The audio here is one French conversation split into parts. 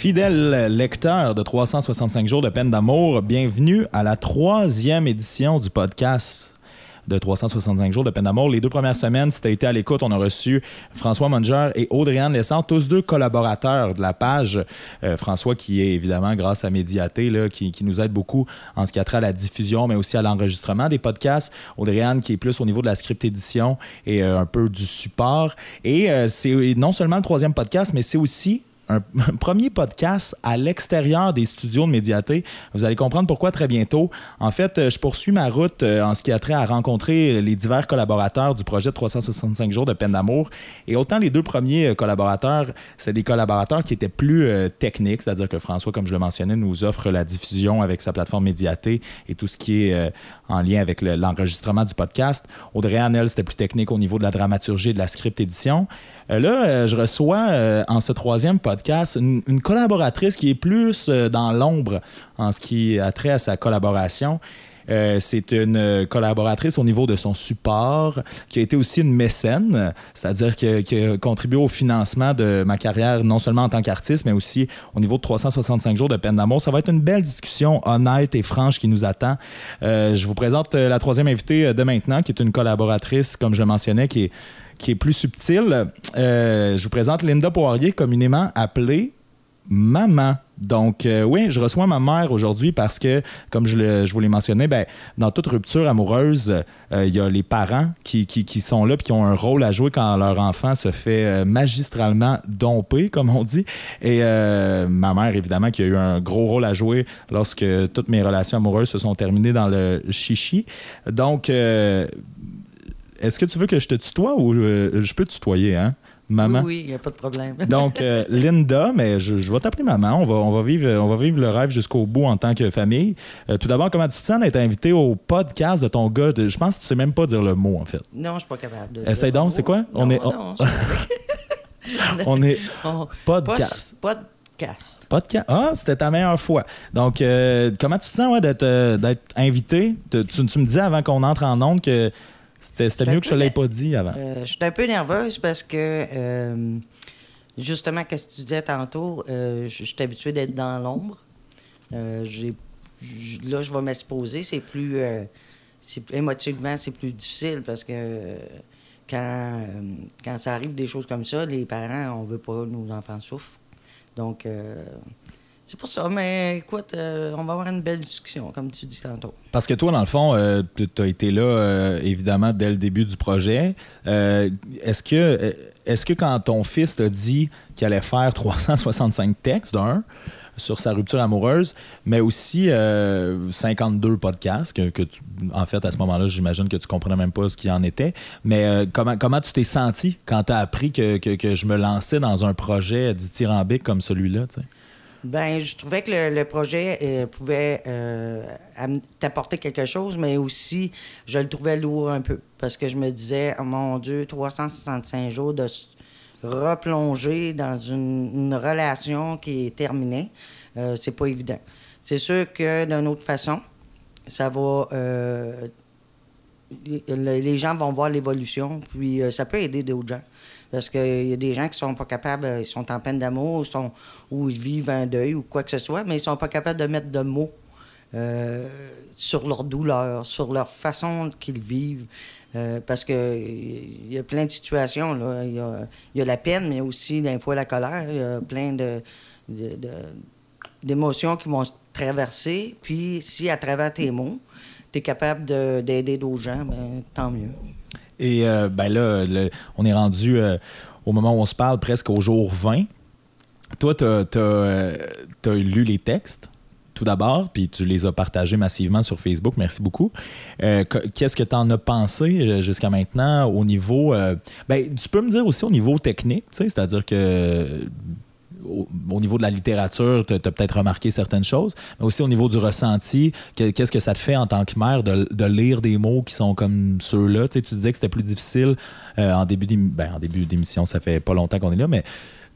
Fidèle lecteur de 365 jours de peine d'amour, bienvenue à la troisième édition du podcast de 365 jours de peine d'amour. Les deux premières semaines, si tu as été à l'écoute, on a reçu François Munger et Audrey-Anne Lessard, tous deux collaborateurs de la page. Euh, François qui est évidemment, grâce à Médiaté, là, qui, nous aide beaucoup en ce qui a trait à la diffusion, mais aussi à l'enregistrement des podcasts. Audrey-Anne qui est plus au niveau de la script édition et euh, un peu du support. Et euh, c'est non seulement le troisième podcast, mais c'est aussi un, premier podcast à l'extérieur des studios de Médiaté. Vous allez comprendre pourquoi très bientôt. En fait, euh, je poursuis ma route euh, en ce qui a trait à rencontrer les divers collaborateurs du projet 365 jours de peine d'amour. Et autant les deux premiers euh, collaborateurs, c'est des collaborateurs qui étaient plus techniques, c'est-à-dire que François, comme je le mentionnais, nous offre la diffusion avec sa plateforme Médiaté et tout ce qui est en lien avec l'enregistrement du podcast. Audrey Hanel, c'était plus technique au niveau de la dramaturgie et de la script édition. Euh, là, euh, je reçois euh, en ce troisième podcast une, collaboratrice qui est plus dans l'ombre en ce qui a trait à sa collaboration. c'est une collaboratrice au niveau de son support, qui a été aussi une mécène, c'est-à-dire qui, a contribué au financement de ma carrière, non seulement en tant qu'artiste, mais aussi au niveau de 365 jours de peine d'amour. Ça va être une belle discussion honnête et franche qui nous attend. je vous présente la troisième invitée de maintenant, qui est une collaboratrice, comme je le mentionnais, qui est qui est plus subtil. Euh, je vous présente Linda Poirier, communément appelée maman. Donc, euh, oui, je reçois ma mère aujourd'hui parce que, comme je, vous l'ai mentionné, ben, dans toute rupture amoureuse, euh, il y a les parents qui, qui, sont là et qui ont un rôle à jouer quand leur enfant se fait magistralement domper, comme on dit. Et ma mère, évidemment, qui a eu un gros rôle à jouer lorsque toutes mes relations amoureuses se sont terminées dans le chichi. Donc, est-ce que tu veux que je te tutoie ou euh, je peux te tutoyer, hein? Maman? Oui, il n'y a pas de problème. Donc, euh, Linda, mais je, vais t'appeler maman. On va, on, va vivre, on va vivre le rêve jusqu'au bout en tant que famille. Euh, tout d'abord, comment tu te sens d'être invité au podcast de ton gars? je pense que tu sais même pas dire le mot, en fait. Non, je suis pas capable de. Essaye donc, c'est quoi? on est. on est. podcast. podcast. Podcast. Ah, c'était ta meilleure fois. Donc, comment tu te sens d'être invité? Tu, tu, me disais avant qu'on entre en ondes que c'était mieux que je ne l'ai pas dit avant. Euh, je suis un peu nerveuse parce que, euh, justement, ce que tu disais tantôt, euh, je suis habituée d'être dans l'ombre. là, je vais m'exposer. C'est plus. émotivement, c'est plus difficile parce que quand, quand ça arrive des choses comme ça, les parents, on veut pas que nos enfants souffrent. Donc, c'est pour ça, mais écoute, euh, on va avoir une belle discussion, comme tu dis tantôt. Parce que toi, dans le fond, euh, tu as été là, euh, évidemment, dès le début du projet. est-ce que, est que quand ton fils t'a dit qu'il allait faire 365 textes, d'un, sur sa rupture amoureuse, mais aussi 52 podcasts, que, en fait, à ce moment-là, j'imagine que tu comprenais même pas ce qu'il en était. Mais comment, comment tu t'es senti quand tu as appris que, que, je me lançais dans un projet dithyrambique comme celui-là? Ben, je trouvais que le, projet euh, pouvait euh, t'apporter quelque chose, mais aussi, je le trouvais lourd un peu. Parce que je me disais, oh mon Dieu, 365 jours de replonger dans une, relation qui est terminée, euh, c'est pas évident. C'est sûr que d'une autre façon, ça va. les gens vont voir l'évolution, puis ça peut aider d'autres gens. Parce qu'il y a des gens qui sont pas capables, ils sont en peine d'amour, ou ils vivent un deuil ou quoi que ce soit, mais ils sont pas capables de mettre de mots euh, sur leur douleur, sur leur façon qu'ils vivent. Euh, parce qu'il y a plein de situations. Il, y a, la peine, mais aussi des fois la colère. Il y a plein d'émotions qui vont traverser. Puis si à travers tes mots, tu es capable d'aider d'autres gens, ben, tant mieux. Et euh, ben là, on est rendu euh, au moment où on se parle presque au jour 20. Toi, tu as, euh, lu les textes tout d'abord, puis tu les as partagés massivement sur Facebook. Merci beaucoup. Qu'est-ce que tu en as pensé jusqu'à maintenant au niveau. ben, tu peux me dire aussi au niveau technique, c'est-à-dire que au, niveau de la littérature, tu as, peut-être remarqué certaines choses, mais aussi au niveau du ressenti, qu'est-ce que ça te fait en tant que mère de, lire des mots qui sont comme ceux-là? Tu, disais que c'était plus difficile euh, en début ben, d'émission, ça fait pas longtemps qu'on est là, mais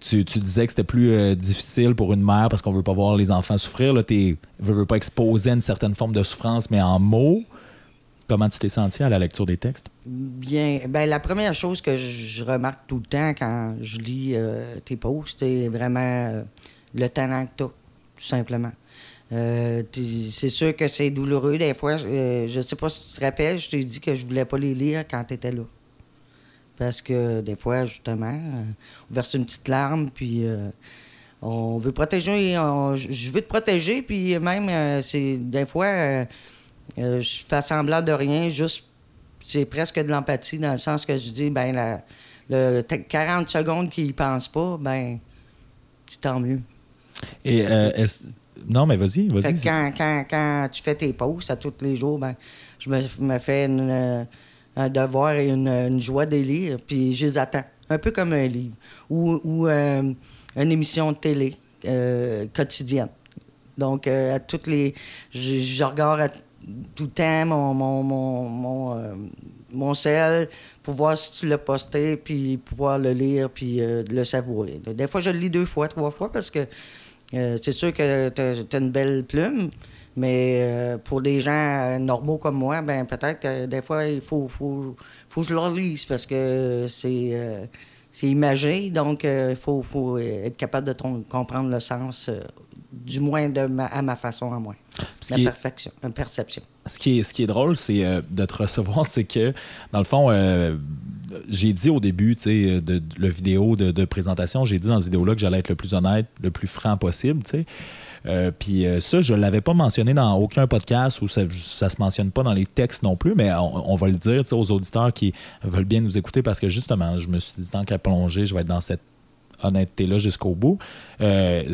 tu, disais que c'était plus euh, difficile pour une mère parce qu'on veut pas voir les enfants souffrir. Tu ne veux pas exposer une certaine forme de souffrance, mais en mots. Comment tu t'es senti à la lecture des textes? Bien. Ben, la première chose que je remarque tout le temps quand je lis euh, tes posts, c'est vraiment euh, le talent que tu tout simplement. Euh, c'est sûr que c'est douloureux des fois. Je sais pas si tu te rappelles, je t'ai dit que je voulais pas les lire quand tu étais là. Parce que des fois, justement, on verse une petite larme, puis on veut protéger. je veux te protéger, puis même, c'est des fois, je fais semblant de rien, juste c'est presque de l'empathie dans le sens que je dis, ben, la, le 40 secondes qu'il pense pas, ben, c'est tant mieux. Et euh, non, mais vas-y, vas-y. Quand, quand, quand, tu fais tes pauses à tous les jours, ben, je me, fais euh, un devoir et une, joie de lire, puis je les attends. Un peu comme un livre. Ou, ou euh, une émission de télé quotidienne. Donc, à toutes les. Je, je regarde tout le temps mon, mon, mon, mon, euh, mon sel pour voir si tu l'as posté, puis pouvoir le lire, puis euh, le savourer. Des fois, je le lis deux fois, trois fois, parce que euh, c'est sûr que tu as, une belle plume, mais pour des gens normaux comme moi, ben peut-être que des fois, il faut, faut, faut que je le lise, parce que c'est c'est imagé, donc il faut, faut, être capable de comprendre le sens du moins de à ma façon à moi. La perfection, une perception. Ce qui est, ce qui est drôle, c'est euh, de te recevoir, c'est que, dans le fond, euh, j'ai dit au début, tu sais, de, la vidéo de, présentation, j'ai dit dans cette vidéo-là que j'allais être le plus honnête, le plus franc possible, tu sais. Euh, puis ça, je ne l'avais pas mentionné dans aucun podcast ou ça ne se mentionne pas dans les textes non plus, mais on, va le dire aux auditeurs qui veulent bien nous écouter parce que justement, je me suis dit, tant qu'à plonger, je vais être dans cette honnêteté-là jusqu'au bout. Euh,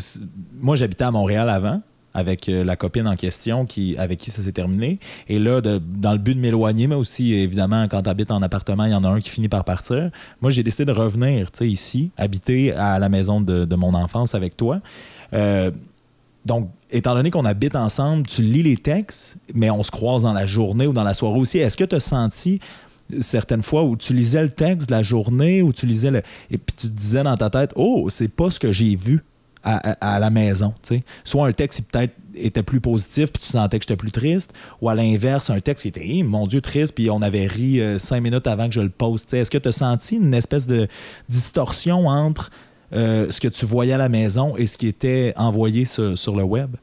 moi, j'habitais à Montréal avant avec euh, la copine en question qui, avec qui ça s'est terminé. Et là, dans le but de m'éloigner, mais aussi, évidemment, quand tu habites en appartement, il y en a un qui finit par partir. Moi, j'ai décidé de revenir ici, habiter à la maison de, mon enfance avec toi. Euh, donc, étant donné qu'on habite ensemble, tu lis les textes, mais on se croise dans la journée ou dans la soirée aussi. Est-ce que tu as senti certaines fois où tu lisais le texte de la journée, où tu lisais le. Et puis tu te disais dans ta tête, oh, c'est pas ce que j'ai vu à, la maison. Soit un texte qui peut-être était plus positif, puis tu sentais que j'étais plus triste, ou à l'inverse, un texte qui était, mon Dieu, triste, puis on avait ri euh, cinq minutes avant que je le poste. Est-ce que tu as senti une espèce de distorsion entre euh, ce que tu voyais à la maison et ce qui était envoyé sur, le web?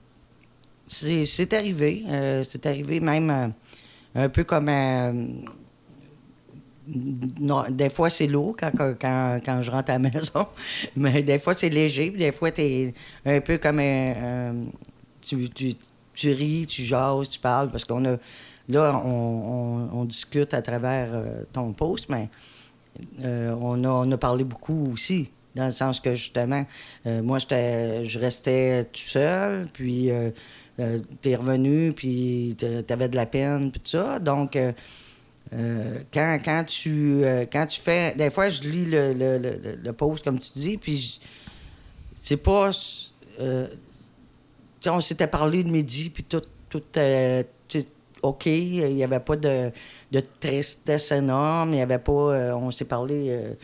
C'est arrivé. Euh, c'est arrivé même un peu comme non, des fois, c'est lourd quand, quand, je rentre à la maison, mais des fois, c'est léger. des fois, tu es un peu comme un. tu, tu, ris, tu jases, tu parles, parce qu'on a. Là, on, discute à travers euh, ton post, mais euh, on, a, on a parlé beaucoup aussi, dans le sens que justement, euh, moi, je restais tout seul, puis tu es revenu, puis tu avais de la peine, puis tout ça. Donc, euh, quand, quand, tu, euh, quand tu fais. Des fois, je lis le, le, le, post, comme tu dis, puis c'est pas. Euh, on s'était parlé de midi, puis tout, tout, OK. Il n'y avait pas de, de, tristesse énorme. Il y avait pas. on s'est parlé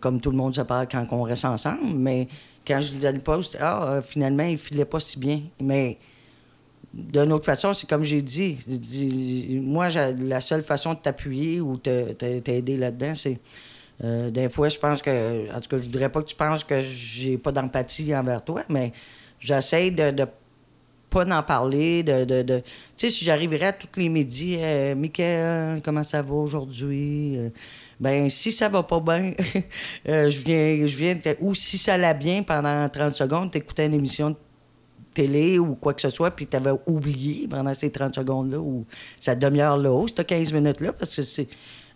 comme tout le monde se parle quand on reste ensemble, mais quand je lisais le post, ah, finalement, il filait pas si bien. Mais d'une autre façon, c'est comme j'ai dit, moi, la seule façon de t'appuyer ou t'aider là-dedans, c'est. Euh, des fois, je pense que. En tout cas, je voudrais pas que tu penses que j'ai pas d'empathie envers toi, mais j'essaie de, de pas en parler, de... de, tu sais, si j'arriverais à tous les midis, euh, comment ça va aujourd'hui? Euh, ben si ça va pas bien, je viens, je viens, ou si ça l'a bien pendant 30 secondes, t'écoutais une émission de télé ou quoi que ce soit, puis tu avais oublié pendant ces 30 secondes-là ou cette demi-heure-là, ou cette 15 minutes-là, parce que c'est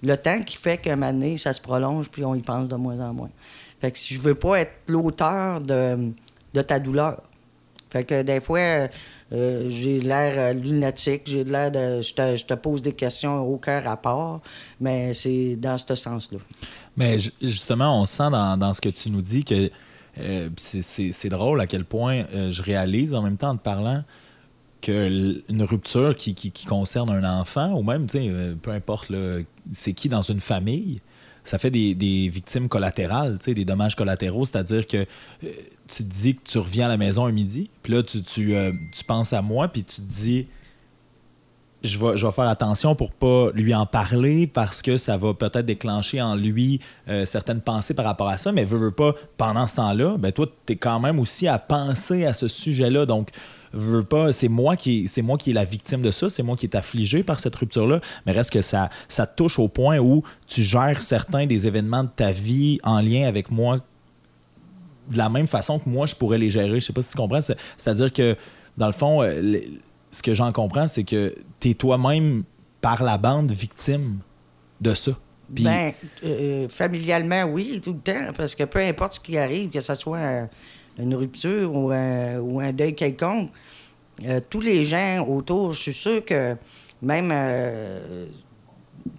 le temps qui fait qu'à un moment donné, ça se prolonge, puis on y pense de moins en moins. Fait que si je veux pas être l'auteur de, de, ta douleur. Fait que des fois, euh, j'ai l'air euh, lunatique, j'ai l'air de. Je te, je te, pose des questions aucun rapport, mais c'est dans ce sens-là. Mais justement, on sent dans, dans, ce que tu nous dis que euh, c'est drôle à quel point euh, je réalise en même temps en te parlant qu'une rupture qui, concerne un enfant, ou même, euh, peu importe c'est qui dans une famille, ça fait des, victimes collatérales, des dommages collatéraux, c'est-à-dire que tu te dis que tu reviens à la maison un midi, puis là, tu, tu, tu penses à moi, puis tu te dis je vais, faire attention pour pas lui en parler parce que ça va peut-être déclencher en lui euh, certaines pensées par rapport à ça, mais veux, veux pas, pendant ce temps-là, ben toi, tu es quand même aussi à penser à ce sujet-là. Donc, veux pas, c'est moi qui c'est moi qui est la victime de ça, c'est moi qui est affligé par cette rupture là, mais reste que ça ça touche au point où tu gères certains des événements de ta vie en lien avec moi de la même façon que moi je pourrais les gérer. Je sais pas si tu comprends, c'est-à-dire que dans le fond euh, ce que j'en comprends c'est que tu es toi-même par la bande victime de ça. Ben, euh, familialement, oui, tout le temps, parce que peu importe ce qui arrive, que ce soit une rupture ou un, ou un deuil quelconque, euh, tous les gens autour, je suis sûr que même euh,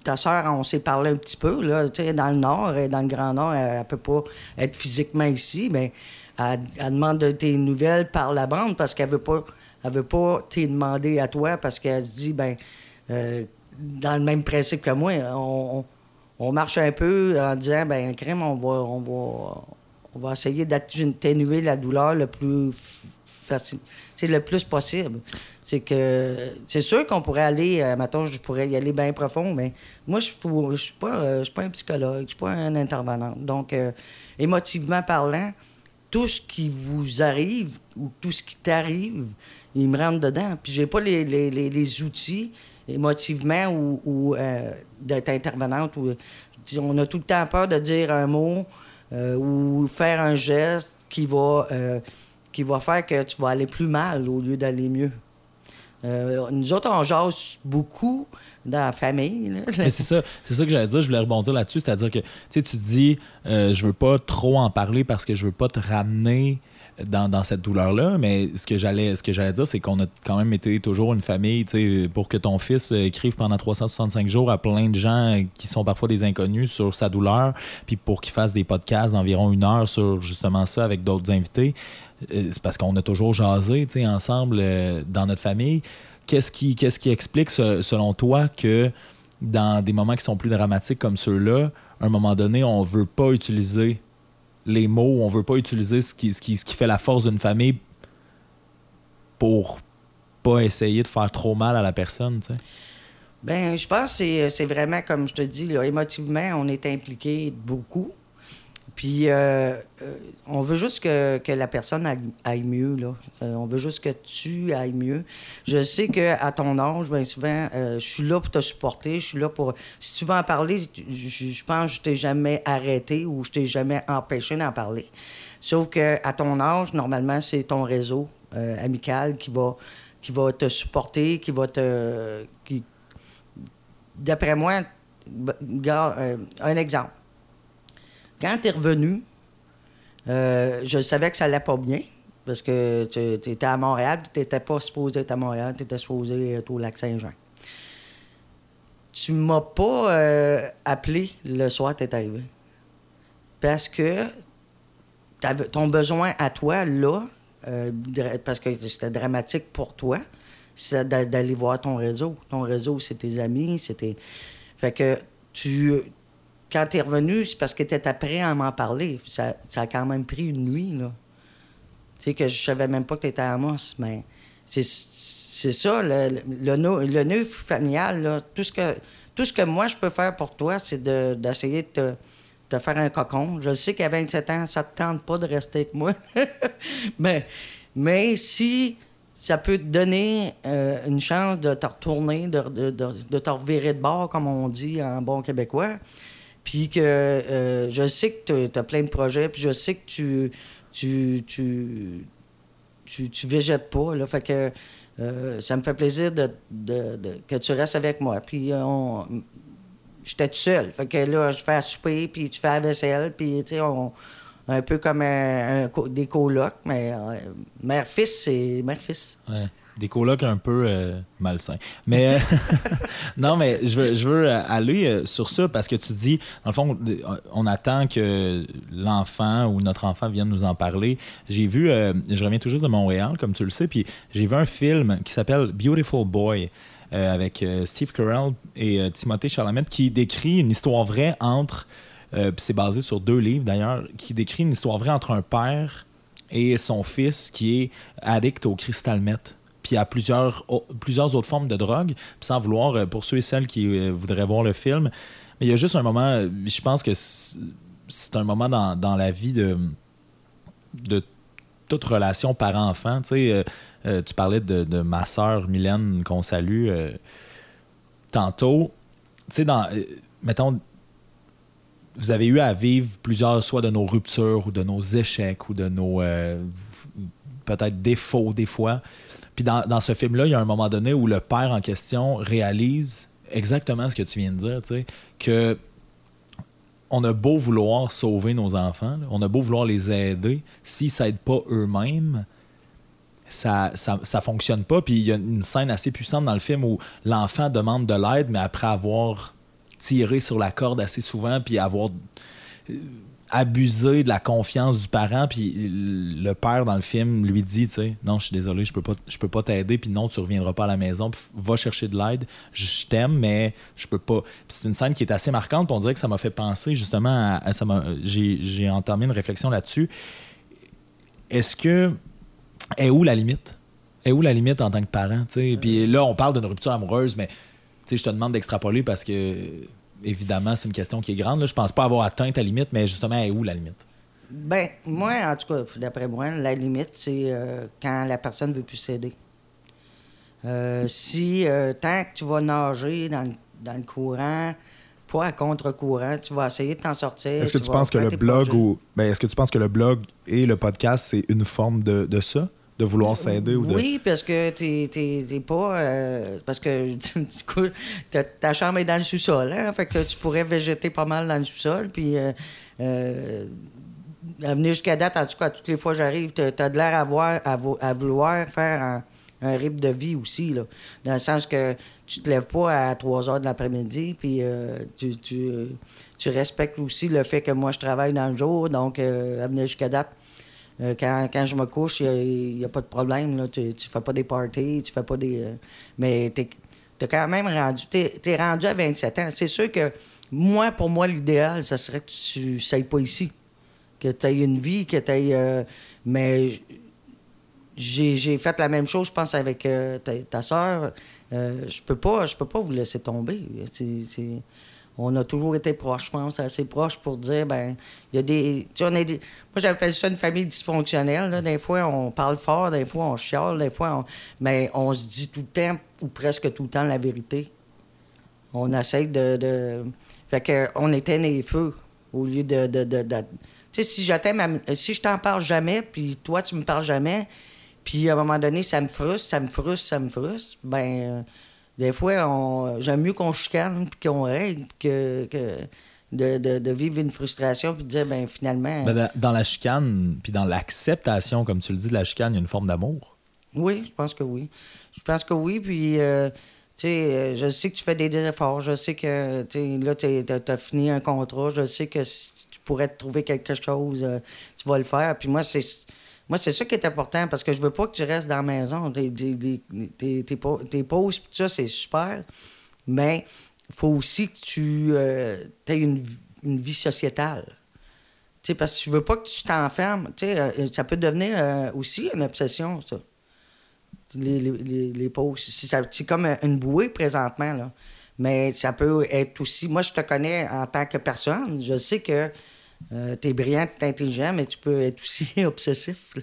ta soeur, on s'est parlé un petit peu, là, dans le Nord, dans le Grand Nord, elle, ne peut pas être physiquement ici, mais elle, demande de tes nouvelles par la bande parce qu'elle veut pas elle veut pas te demander à toi parce qu'elle se dit, ben euh, dans le même principe que moi, on, marche un peu en disant, ben crème, on va, on va, on va essayer d'atténuer la douleur le plus facile, le plus possible. C'est que c'est sûr qu'on pourrait aller, euh, maintenant je pourrais y aller bien profond, mais moi je ne suis pas, euh, pas un psychologue, je suis pas un intervenant. Donc euh, émotivement parlant, tout ce qui vous arrive ou tout ce qui t'arrive, il me rentre dedans. Puis j'ai pas les, les, outils émotivement ou, ou d'être intervenante. Ou, on a tout le temps peur de dire un mot euh, ou faire un geste qui va, euh, qui va faire que tu vas aller plus mal au lieu d'aller mieux. Euh, nous autres, on jase beaucoup dans la famille. c'est ça, ça que j'allais dire. Je voulais rebondir là-dessus, c'est-à-dire que tu dis, je veux pas trop en parler parce que je veux pas te ramener dans, cette douleur-là. Mais ce que j'allais ce que j'allais dire, c'est qu'on a quand même été toujours une famille, pour que ton fils écrive pendant 365 jours à plein de gens qui sont parfois des inconnus sur sa douleur, puis pour qu'il fasse des podcasts d'environ une heure sur justement ça avec d'autres invités. Euh, c'est parce qu'on a toujours jasé ensemble euh, dans notre famille. Qu'est-ce qui, qu'est-ce qui explique, selon toi, que dans des moments qui sont plus dramatiques comme ceux-là, à un moment donné, on ne veut pas utiliser les mots, on veut pas utiliser ce qui, ce qui, fait la force d'une famille pour pas essayer de faire trop mal à la personne. Ben, je pense que c'est vraiment, comme je te dis, émotivement, on est impliqué beaucoup. Puis, euh, euh, on veut juste que, la personne aille, mieux, là. Euh, on veut juste que tu ailles mieux. Je sais qu'à ton âge, bien souvent, je suis là pour te supporter, je suis là pour... Si tu veux en parler, je, pense que je t'ai jamais arrêté ou je t'ai jamais empêché d'en parler. Sauf qu'à ton âge, normalement, c'est ton réseau amical qui va, qui va te supporter, qui va te... Qui... D'après moi, un exemple quand tu es revenu, euh, je savais que ça allait pas bien. Parce que tu étais à Montréal, tu n'étais pas supposé être à Montréal, tu étais supposé être au lac Saint-Jean. Tu m'as pas euh, appelé le soir que tu es arrivé. Parce que ton besoin à toi, là, euh, parce que c'était dramatique pour toi, c'est d'aller voir ton réseau. Ton réseau, c'est tes amis, c'était. Fait que tu, quand tu es revenu, c'est parce que tu étais prêt à m'en parler. Ça, a quand même pris une nuit, là. Tu sais, que je savais même pas que tu étais à Amos, mais c'est ça, le, le, nœud, familial. Tout ce, que, tout ce que moi, je peux faire pour toi, c'est d'essayer de, te, faire un cocon. Je sais qu'à 27 ans, ça te tente pas de rester avec moi. mais, mais si ça peut te donner euh, une chance de te retourner, de, de, de, te revirer de bord, comme on dit en bon québécois, puis que euh, je sais que tu as plein de projets, puis je sais que tu tu, tu, tu, tu végètes pas. Là, fait que euh, ça me fait plaisir de, que tu restes avec moi. Puis on, j'étais tout seul. Fait que là, je fais à souper, puis tu fais la vaisselle, puis tu sais, on, un peu comme un, des colocs, mais euh, mère-fils, c'est mère-fils. Des colocs un peu euh, malsains. Mais euh, non, mais je veux, veux aller euh, sur ça parce que tu dis, dans le fond, on attend que l'enfant ou notre enfant vienne nous en parler. J'ai vu, je reviens juste de Montréal, comme tu le sais, puis j'ai vu un film qui s'appelle Beautiful Boy. avec Steve Carell et Timothée Chalamet qui décrit une histoire vraie entre, c'est basé sur deux livres d'ailleurs, qui décrit une histoire vraie entre un père et son fils qui est addict au cristal puis à plusieurs, plusieurs autres formes de drogue, sans vouloir, euh, pour ceux et celles qui euh, voudraient voir le film, mais il y a juste un moment, je pense que c'est un moment dans, dans, la vie de, de toute relation parent-enfant. Tu sais, tu parlais de, de, ma sœur Mylène qu'on salue tantôt. Tu sais, dans, mettons, vous avez eu à vivre plusieurs, soit de nos ruptures ou de nos échecs ou de nos euh, peut-être défauts des fois. Puis dans, ce film-là, il y a un moment donné où le père en question réalise exactement ce que tu viens de dire, tu sais, que on a beau vouloir sauver nos enfants, on a beau vouloir les aider, s'ils ne s'aident pas eux-mêmes, ça, ça, ça, fonctionne pas. Puis il y a une scène assez puissante dans le film où l'enfant demande de l'aide, mais après avoir tirer sur la corde assez souvent, puis avoir euh, abusé de la confiance du parent, puis le père dans le film lui dit, tu sais, non, je suis désolé, je peux pas, je peux pas t'aider, puis non, tu reviendras pas à la maison, puis va chercher de l'aide, je t'aime, mais je peux pas. c'est une scène qui est assez marquante, puis on dirait que ça m'a fait penser justement à, ça j'ai entamé une réflexion là-dessus. Est-ce que est où la limite? Est où la limite en tant que parent? Puis là, on parle d'une rupture amoureuse, mais je te demande d'extrapoler parce que, évidemment, c'est une question qui est grande. Là. Je pense pas avoir atteint ta limite, mais justement, est où la limite? Ben, moi, en tout cas, d'après moi, la limite, c'est euh, quand la personne ne veut plus céder. Euh, si, euh, tant que tu vas nager dans, le courant, pas à contre-courant, tu vas essayer de t'en sortir. Est-ce que tu, penses que le blog ou. Ben, est-ce que tu penses que le blog et le podcast, c'est une forme de, de ça? De vouloir s'aider ou de. Oui, parce que t'es pas. Euh, parce que du coup, ta, chambre est dans le sous-sol, hein? Fait que tu pourrais végéter pas mal dans le sous-sol. Puis. Euh, euh, venir jusqu'à date, en tout cas, toutes les fois que j'arrive, tu as de l'air à, à, vouloir faire un, rythme de vie aussi, là. Dans le sens que tu te lèves pas à 3 heures de l'après-midi, puis tu, tu, tu, respectes aussi le fait que moi, je travaille dans le jour. Donc, à venir jusqu'à date, euh, quand, quand, je me couche, il n'y a, pas de problème. Là. Tu ne fais pas des parties, tu fais pas des. Euh, mais tu es, quand même rendu. Tu rendu à 27 ans. C'est sûr que moi, pour moi, l'idéal, ce serait que tu ne sois pas ici. Que tu aies une vie, que tu aies. Euh, mais j'ai fait la même chose, je pense, avec ta, ta soeur. je peux pas je peux pas vous laisser tomber. On a toujours été proches, je pense, assez proches pour dire, ben, il y a des. Tu sais, on est moi, j'appelle ça une famille dysfonctionnelle. Là. Des fois, on parle fort, des fois, on chiale, des fois, on... mais on se dit tout le temps, ou presque tout le temps, la vérité. On essaie de. Fait que, on était les feux au lieu de. de, de, Tu sais, si je si je t'en parle jamais, puis toi, tu me parles jamais, puis à un moment donné, ça me frustre, ça me frustre, ça me frustre, ben. Des fois, j'aime mieux qu'on chicane puis qu'on règle que, de, vivre une frustration puis de dire, ben finalement. Ben, dans la chicane, puis dans l'acceptation, comme tu le dis, de la chicane, il y a une forme d'amour. Oui, je pense que oui. Je pense que oui, puis. Euh, tu sais, euh, je sais que tu fais des efforts, je sais que là, tu as fini un contrat, je sais que si tu pourrais te trouver quelque chose, euh, tu vas le faire. Puis moi, c'est moi, c'est ça qui est important parce que je veux pas que tu restes dans la maison. Tes, pauses, ça, c'est super. Mais faut aussi que tu euh, aies une, vie sociétale. sais, parce que je veux pas que tu t'enfermes. Euh, ça peut devenir euh, aussi une obsession, ça. Les, les, les pauses. C'est comme une bouée présentement. Là. Mais ça peut être aussi. Moi, je te connais en tant que personne. Je sais que euh, t'es brillant, t'es intelligent, mais tu peux être aussi obsessif.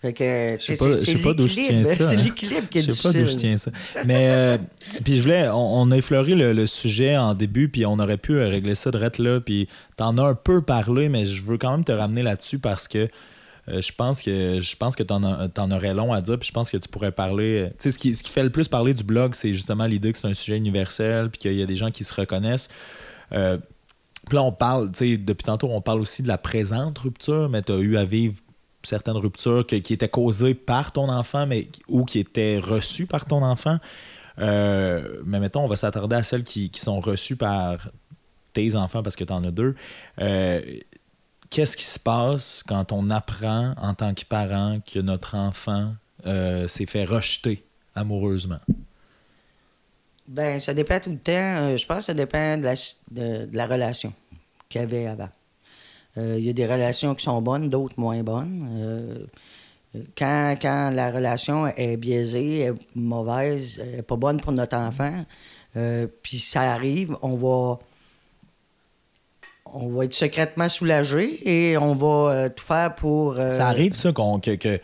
Fait que, je sais pas, sais pas d'où je tiens ça. C'est hein. l'équilibre qui est Je sais pas d'où je tiens ça. Mais, euh, puis je voulais, on, a effleuré le, sujet en début, puis on aurait pu régler ça de là, puis t'en as un peu parlé, mais je veux quand même te ramener là-dessus parce que euh, je pense que je pense que t'en, en aurais long à dire, puis je pense que tu pourrais parler. Tu sais, ce qui, ce qui fait le plus parler du blog, c'est justement l'idée que c'est un sujet universel, puis qu'il y a des gens qui se reconnaissent. On parle, depuis tantôt, on parle aussi de la présente rupture, mais tu as eu à vivre certaines ruptures qui étaient causées par ton enfant, ou qui étaient reçues par ton enfant. Euh, mais mettons, on va s'attarder à celles qui, sont reçues par tes enfants parce que tu en as deux. Euh, qu'est-ce qui se passe quand on apprend en tant que parent que notre enfant euh, s'est fait rejeter amoureusement? Ben, ça dépend tout le temps. Euh, je pense que ça dépend de la, de, la relation qu'il y avait avant. Euh, il y a des relations qui sont bonnes, d'autres moins bonnes. Euh, quand, quand la relation est biaisée, est mauvaise, est pas bonne pour notre enfant, puis ça arrive, on va on va être secrètement soulagé et on va tout faire pour. Ça arrive, ça, qu'on, que,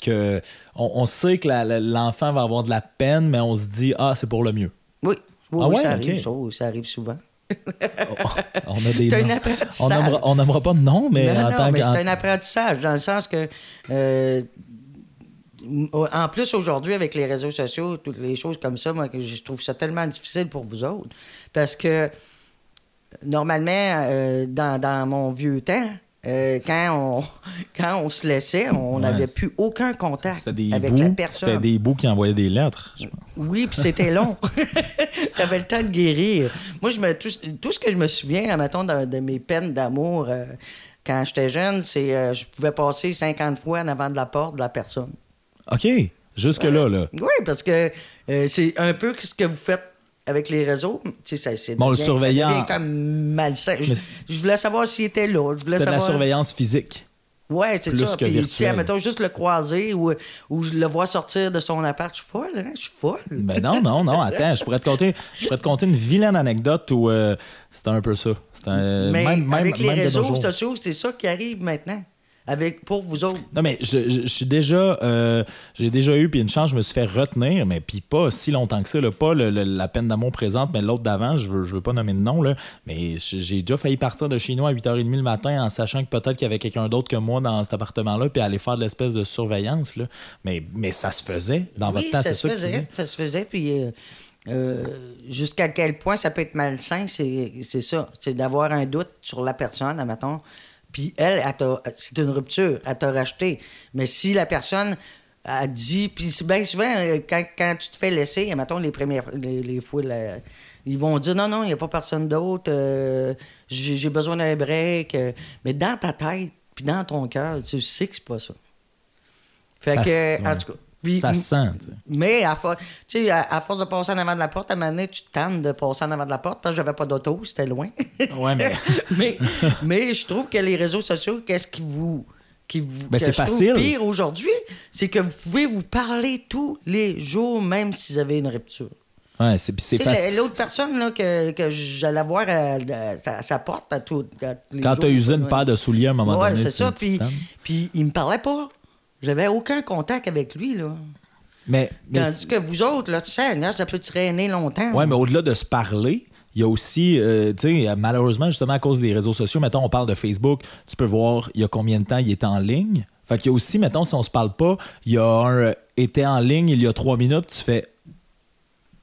que, on, sait que l'enfant va avoir de la peine, mais on se dit, ah, c'est pour le mieux. Oui, oui, Ah oui, ouais, ça, arrive, ça, arrive souvent. On a des C'est un. On nommera pas de nom, mais non, en non, tant mais que. c'est un apprentissage, dans le sens que. euh, en plus, aujourd'hui, avec les réseaux sociaux, toutes les choses comme ça, moi, je trouve ça tellement difficile pour vous autres. Parce que, normalement, euh, dans, dans mon vieux temps, euh, quand, on, quand on se laissait, on n'avait plus aucun contact C'était des avec bouts. la C'était personne. des bouts qui envoyaient des lettres. Oui, puis c'était long. T'avais le temps de guérir. Moi, je me, tout, tout ce que je me souviens, mettons, de, de mes peines d'amour euh, quand j'étais jeune, c'est euh, je pouvais passer 50 fois en avant de la porte de la personne. OK. Jusque-là, là. Oui, parce que euh, c'est un peu ce que vous faites avec les réseaux. Tu sais, ça, c'est Bon, le surveillant- comme malsain. Je, voulais savoir s'il était là. C'est de la surveillance physique. Ouais, c'est ça. que Puis, tu mettons, juste le croiser ou, ou je le vois sortir de son appart. Je suis folle, hein? Je suis folle. Ben non, non, non, attends, je pourrais te conter, je pourrais te conter une vilaine anecdote où euh, c'était un peu ça. C'était un- Mais même, même, avec les même de nos réseaux sociaux, c'est ça qui arrive maintenant. Avec, pour vous autres. Non, mais je, je- je suis déjà. euh, j'ai déjà eu, puis une chance, je me suis fait retenir, mais puis pas si longtemps que ça, là, pas le- le- la peine d'amour présente, mais l'autre d'avant, je veux, je veux pas nommer de nom, là, mais j'ai déjà failli partir de chez nous à 8h30 le matin en sachant que peut-être qu'il y avait quelqu'un d'autre que moi dans cet appartement-là, puis aller faire de l'espèce de surveillance, là. Mais, mais ça se faisait dans votre temps, c'est ça ça se que tu faisait. dis? Ça se faisait, puis euh, euh, jusqu'à quel point ça peut être malsain, c'est c'est ça. C'est d'avoir un doute sur la personne, admettons. Puis elle, elle c'est une rupture, elle t'a racheté. Mais si la personne a dit, puis bien souvent, euh, quand, quand tu te fais laisser, admettons, les premières les, les fois, ils vont dire non, non, il n'y a pas personne d'autre, euh, j'ai besoin d'un break. euh. mais dans ta tête, puis dans ton cœur, tu sais que c'est pas ça. Fait Ça que, en tout cas. Puis- Ça se sent, mais à, for- à, à force de passer en avant de la porte, à un moment donné, tu tannes de passer en avant de la porte parce que j'avais pas d'auto, c'était loin. Ouais, mais. mais, mais je trouve que les réseaux sociaux, qu'est-ce qui vous. Qui vous Ben, que c'est facile. pire aujourd'hui, c'est que vous pouvez vous parler tous les jours, même si vous avez une rupture. Ouais, c'est c'est facile. L'autre personne là, que, que j'allais voir à, à sa- sa porte à tout. à tous les Quand tu as usé une ouais. paire de souliers à un moment Ouais, donné, c'est tu- ça. Puis, puis il me parlait pas. J'avais aucun contact avec lui, là. Mais, mais Tandis que vous autres, là, tu sais, là, ça peut traîner longtemps. Ouais, mais au-delà de se parler, il y a aussi, euh, tu sais, malheureusement, justement, à cause des réseaux sociaux, mettons, on parle de Facebook, tu peux voir il y a combien de temps il est en ligne. Fait qu'il y a aussi, mettons, si on se parle pas, il y a un euh, était en ligne il y a trois minutes, tu fais.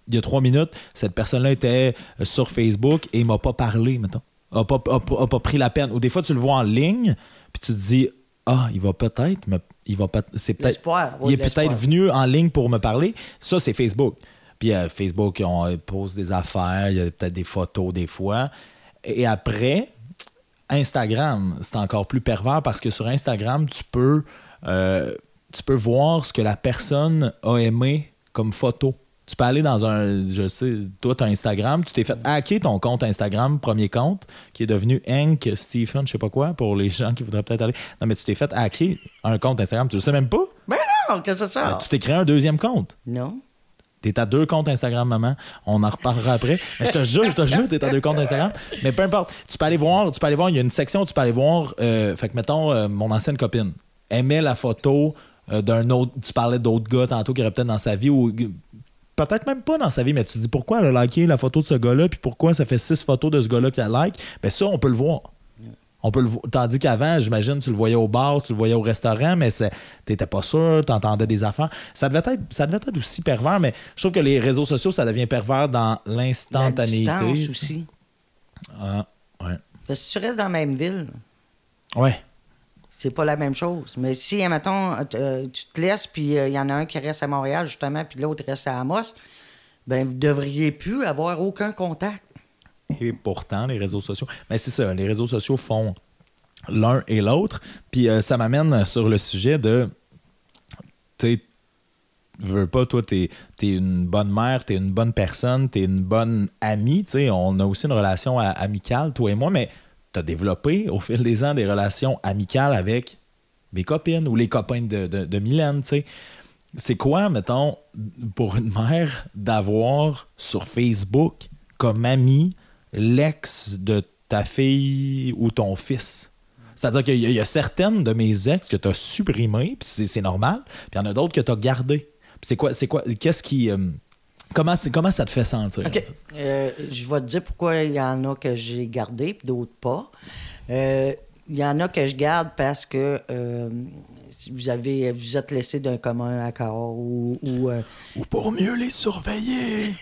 Il y a trois minutes, cette personne-là était euh, sur Facebook et il m'a pas parlé, mettons. A pas, a a pas pris la peine. Ou des fois, tu le vois en ligne, puis tu te dis, ah, il va peut-être, me- il va peut c'est peut-être, oui, il est peut-être venu en ligne pour me parler. Ça, c'est Facebook. Puis euh, Facebook, on euh, pose des affaires, il y a peut-être des photos des fois. Et après, Instagram, c'est encore plus pervers parce que sur Instagram, tu peux, euh, tu peux voir ce que la personne a aimé comme photo. Tu peux aller dans un, je sais, toi, tu as Instagram, tu t'es fait hacker ton compte Instagram, premier compte, qui est devenu Hank Stephen, je sais pas quoi, pour les gens qui voudraient peut-être aller. Non, mais tu t'es fait hacker un compte Instagram, tu le sais même pas? Ben non, qu'est-ce que ça? Ben, tu t'es créé un deuxième compte. Non. T'es à deux comptes Instagram, maman. On en reparlera après. Mais je te jure, je te jure, t'es à deux comptes Instagram. Mais peu importe. Tu peux aller voir, tu peux aller voir, il y a une section où tu peux aller voir. euh, fait que mettons, euh, mon ancienne copine aimait la photo euh, d'un autre. Tu parlais d'autres gars tantôt qui auraient peut-être dans sa vie ou peut-être même pas dans sa vie, mais tu te dis pourquoi elle a liké la photo de ce gars-là, puis pourquoi ça fait six photos de ce gars-là qu'elle like? Ben ça, on peut le voir. On peut le vo- Tandis qu'avant, j'imagine, tu le voyais au bar, tu le voyais au restaurant, mais t'étais pas sûr, t'entendais des affaires. Ça devait, être, ça devait être aussi pervers, mais je trouve que les réseaux sociaux, ça devient pervers dans l'instantanéité. aussi. Ah, ouais. Parce que si tu restes dans la même ville, Ouais. C'est pas la même chose. Mais si, mettons, euh, tu te laisses, puis il y en a un qui reste à Montréal, justement, puis l'autre reste à Amos, ben vous devriez plus avoir aucun contact. Et pourtant, les réseaux sociaux. Mais c'est ça, les réseaux sociaux font l'un et l'autre. Puis euh, ça m'amène sur le sujet de. Tu veux pas, toi, t'es es une bonne mère, t'es une bonne personne, t'es une bonne amie. Tu sais, on a aussi une relation amicale, toi et moi, mais t'as développé au fil des ans des relations amicales avec mes copines ou les copains de, de, Mylène, tu sais. C'est quoi, mettons, pour une mère, d'avoir sur Facebook comme ami l'ex de ta fille ou ton fils? C'est-à-dire qu'il y, a- certaines de mes ex que tu as supprimées, puis c'est normal, puis il y en a d'autres que tu as gardées. C'est quoi, c'est quoi, qu'est-ce qui. euh, comment, c'est- comment ça te fait sentir? OK. Euh, je vais te dire pourquoi il y en a que j'ai gardé puis d'autres pas. Euh, Il y en a que je garde parce que euh, vous avez vous êtes laissé d'un commun accord ou, ou, euh, Ou pour mieux les surveiller.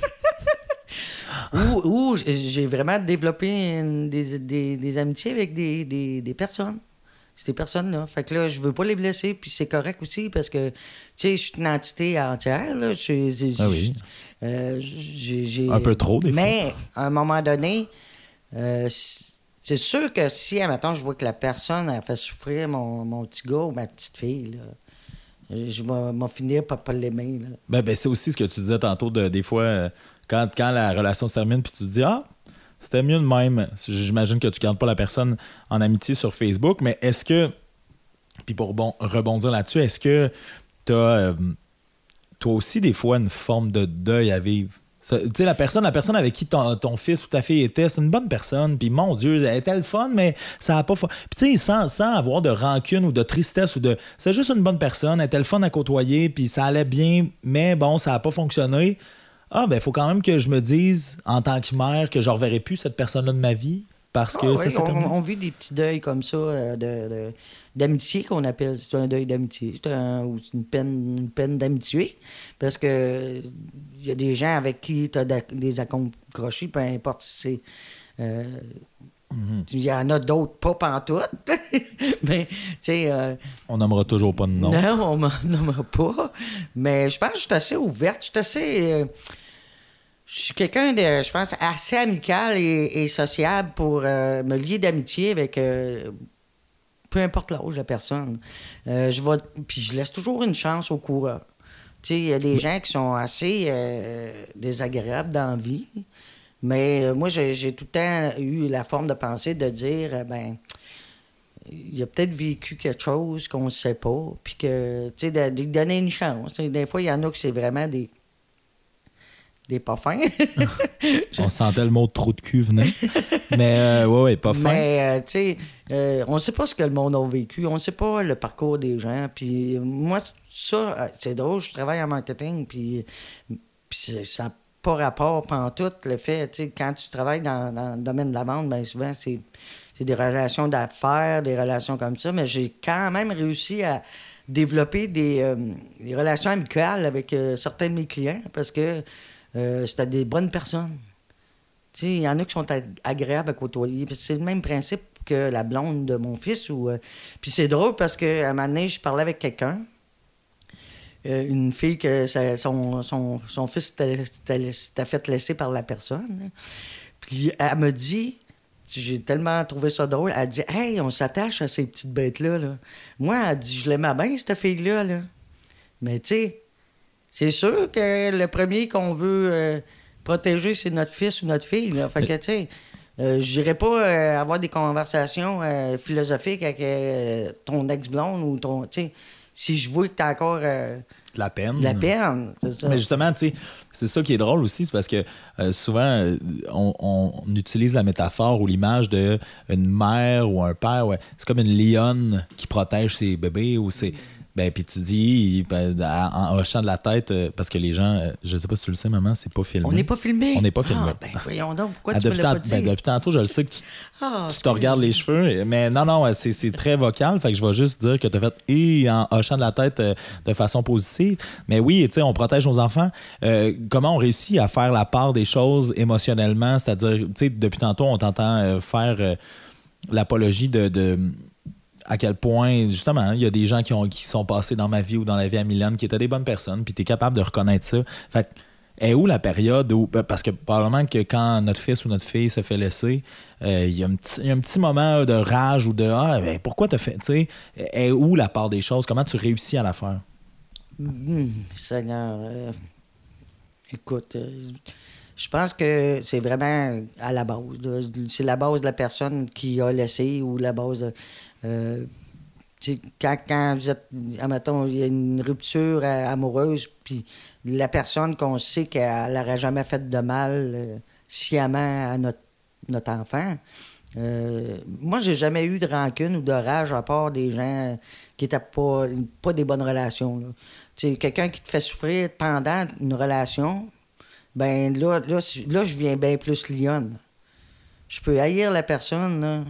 ou, ou j'ai vraiment développé une- des, des- des amitiés avec des, des- des personnes. Ces personnes-là. Fait que là, je veux pas les blesser, puis c'est correct aussi parce que, tu sais, je suis une entité entière, là. J'ai- Ah oui. euh, Un peu trop, des fois. Mais, à un moment donné, euh, c'est sûr que si, admettons, je vois que la personne a fait souffrir mon, mon petit gars ou ma petite fille, là, je vais m'en finir par pas l'aimer, là. Ben, ben, c'est aussi ce que tu disais tantôt, de, des fois, euh, quand, quand la relation se termine, puis tu te dis, ah, c'était mieux de même. J'imagine que tu gardes pas la personne en amitié sur Facebook, mais est-ce que, puis pour bon, rebondir là-dessus, est-ce que tu as, toi aussi, des fois, une forme de deuil à vivre? Tu sais, la personne, la personne avec qui ton, fils ou ta fille était, c'est une bonne personne, puis mon Dieu, elle était le fun, mais ça a pas... Puis tu sais, sans, sans avoir de rancune ou de tristesse ou de... C'est juste une bonne personne, elle était le fun à côtoyer, puis ça allait bien, mais bon, ça a pas fonctionné. Ah, ben, il faut quand même que je me dise, en tant que mère, que je ne reverrai plus cette personne-là de ma vie, parce que Ah ça oui, on, vit des petits deuils comme ça euh, de- d'amitié qu'on appelle. C'est un deuil d'amitié. C'est un- ou c'est une peine, une peine d'amitié. Parce que il y a des gens avec qui tu as des accrochés, peu importe si c'est. euh, Mhm. Il y en a d'autres, pas pantoute. Mais, tu sais. euh, On nommera toujours pas de nom. non, on m'en nommera pas. Mais je pense que je suis assez ouverte. Je suis assez. euh, je suis quelqu'un de, je pense, assez amical et, et sociable pour euh, me lier d'amitié avec euh, peu importe l'âge de la personne. Euh, je vais, puis je laisse toujours une chance au coureur. Tu sais, il y a des gens qui sont assez désagréables dans la vie. Mais moi, j'ai tout le temps eu la forme de pensée de dire, ben, il a peut-être vécu quelque chose qu'on ne sait pas, puis que, tu sais, de, donner une chance. Des fois, il y en a que c'est vraiment des. Des pas fins. On sentait le mot trou de cul venir. mais euh, ouais, ouais, pas fin. Mais, euh, tu sais, euh, on ne sait pas ce que le monde a vécu, on ne sait pas le parcours des gens. Puis moi, ça, euh, c'est drôle, je travaille en marketing, puis, ça n'a pas rapport tout le fait, tu sais, quand tu travailles dans, dans le domaine de la vente, bien souvent, c'est c'est des relations d'affaires, des relations comme ça, mais j'ai quand même réussi à développer des, euh, des relations amicales avec certains de mes clients parce que euh, c'était des bonnes personnes. Il y en a qui sont ag- agréables à côtoyer. C'est le même principe que la blonde de mon fils. Ou, euh, Puis c'est drôle parce qu'à un moment donné, je parlais avec quelqu'un, euh, une fille que son, son, son fils s'était- fait laisser par la personne. Puis elle me dit, j'ai tellement trouvé ça drôle, elle dit Hey, on s'attache à ces petites bêtes-là. là. Moi, elle dit Je l'aimais bien, cette fille-là. Là. Mais tu sais, c'est sûr que le premier qu'on veut euh, protéger, c'est notre fils ou notre fille. Là. Fait que, tu sais, euh, j'irai pas euh, avoir des conversations euh, philosophiques avec ton ex-blonde ou ton. Tu sais, si je vois que t'as encore De la peine. de la peine, c'est ça. Mais justement, tu sais, c'est ça qui est drôle aussi, c'est parce que souvent, on, on utilise la métaphore ou l'image de une mère ou un père. ouais. C'est comme une lionne qui protège ses bébés ou ses. Ben, puis tu dis, ben, en, hochant de la tête, euh, parce que les gens, euh, je sais pas si tu le sais, maman, c'est pas filmé. On n'est pas filmé. On n'est pas filmé. Ah, ben voyons donc, pourquoi Ah, tu me l'as pas dit? ben, depuis tantôt, je le sais que tu, Ah, tu te regardes les cheveux. Mais non, non, c'est très vocal. Fait que je vais juste dire que tu as fait et en hochant de la tête euh, de façon positive. Mais oui, tu sais, on protège nos enfants. Euh, comment on réussit à faire la part des choses émotionnellement? C'est-à-dire, tu sais, depuis tantôt, on t'entend faire l'apologie de, de- à quel point, justement, il y a des gens qui, ont, qui sont passés dans ma vie ou dans la vie à Milan qui étaient des bonnes personnes, puis tu es capable de reconnaître ça. Fait est où la période où. ben, Parce que probablement que quand notre fils ou notre fille se fait laisser, euh, il y, a un petit- il y a un petit moment de rage ou de Ah, ben, pourquoi t'as fait. Tu sais, est où la part des choses? Comment tu réussis à la faire? Hum, Seigneur, euh, écoute, euh, je pense que c'est vraiment à la base. C'est la base de la personne qui a laissé ou la base de. Euh, quand, vous êtes, admettons, il y a une rupture euh, amoureuse, puis la personne qu'on sait qu'elle n'aurait jamais fait de mal euh, sciemment à notre, notre enfant, euh, moi, j'ai jamais eu de rancune ou de rage à part des gens qui n'étaient pas, pas des bonnes relations. Quelqu'un qui te fait souffrir pendant une relation, ben là, là, là je viens bien plus lionne. Je peux haïr la personne, là.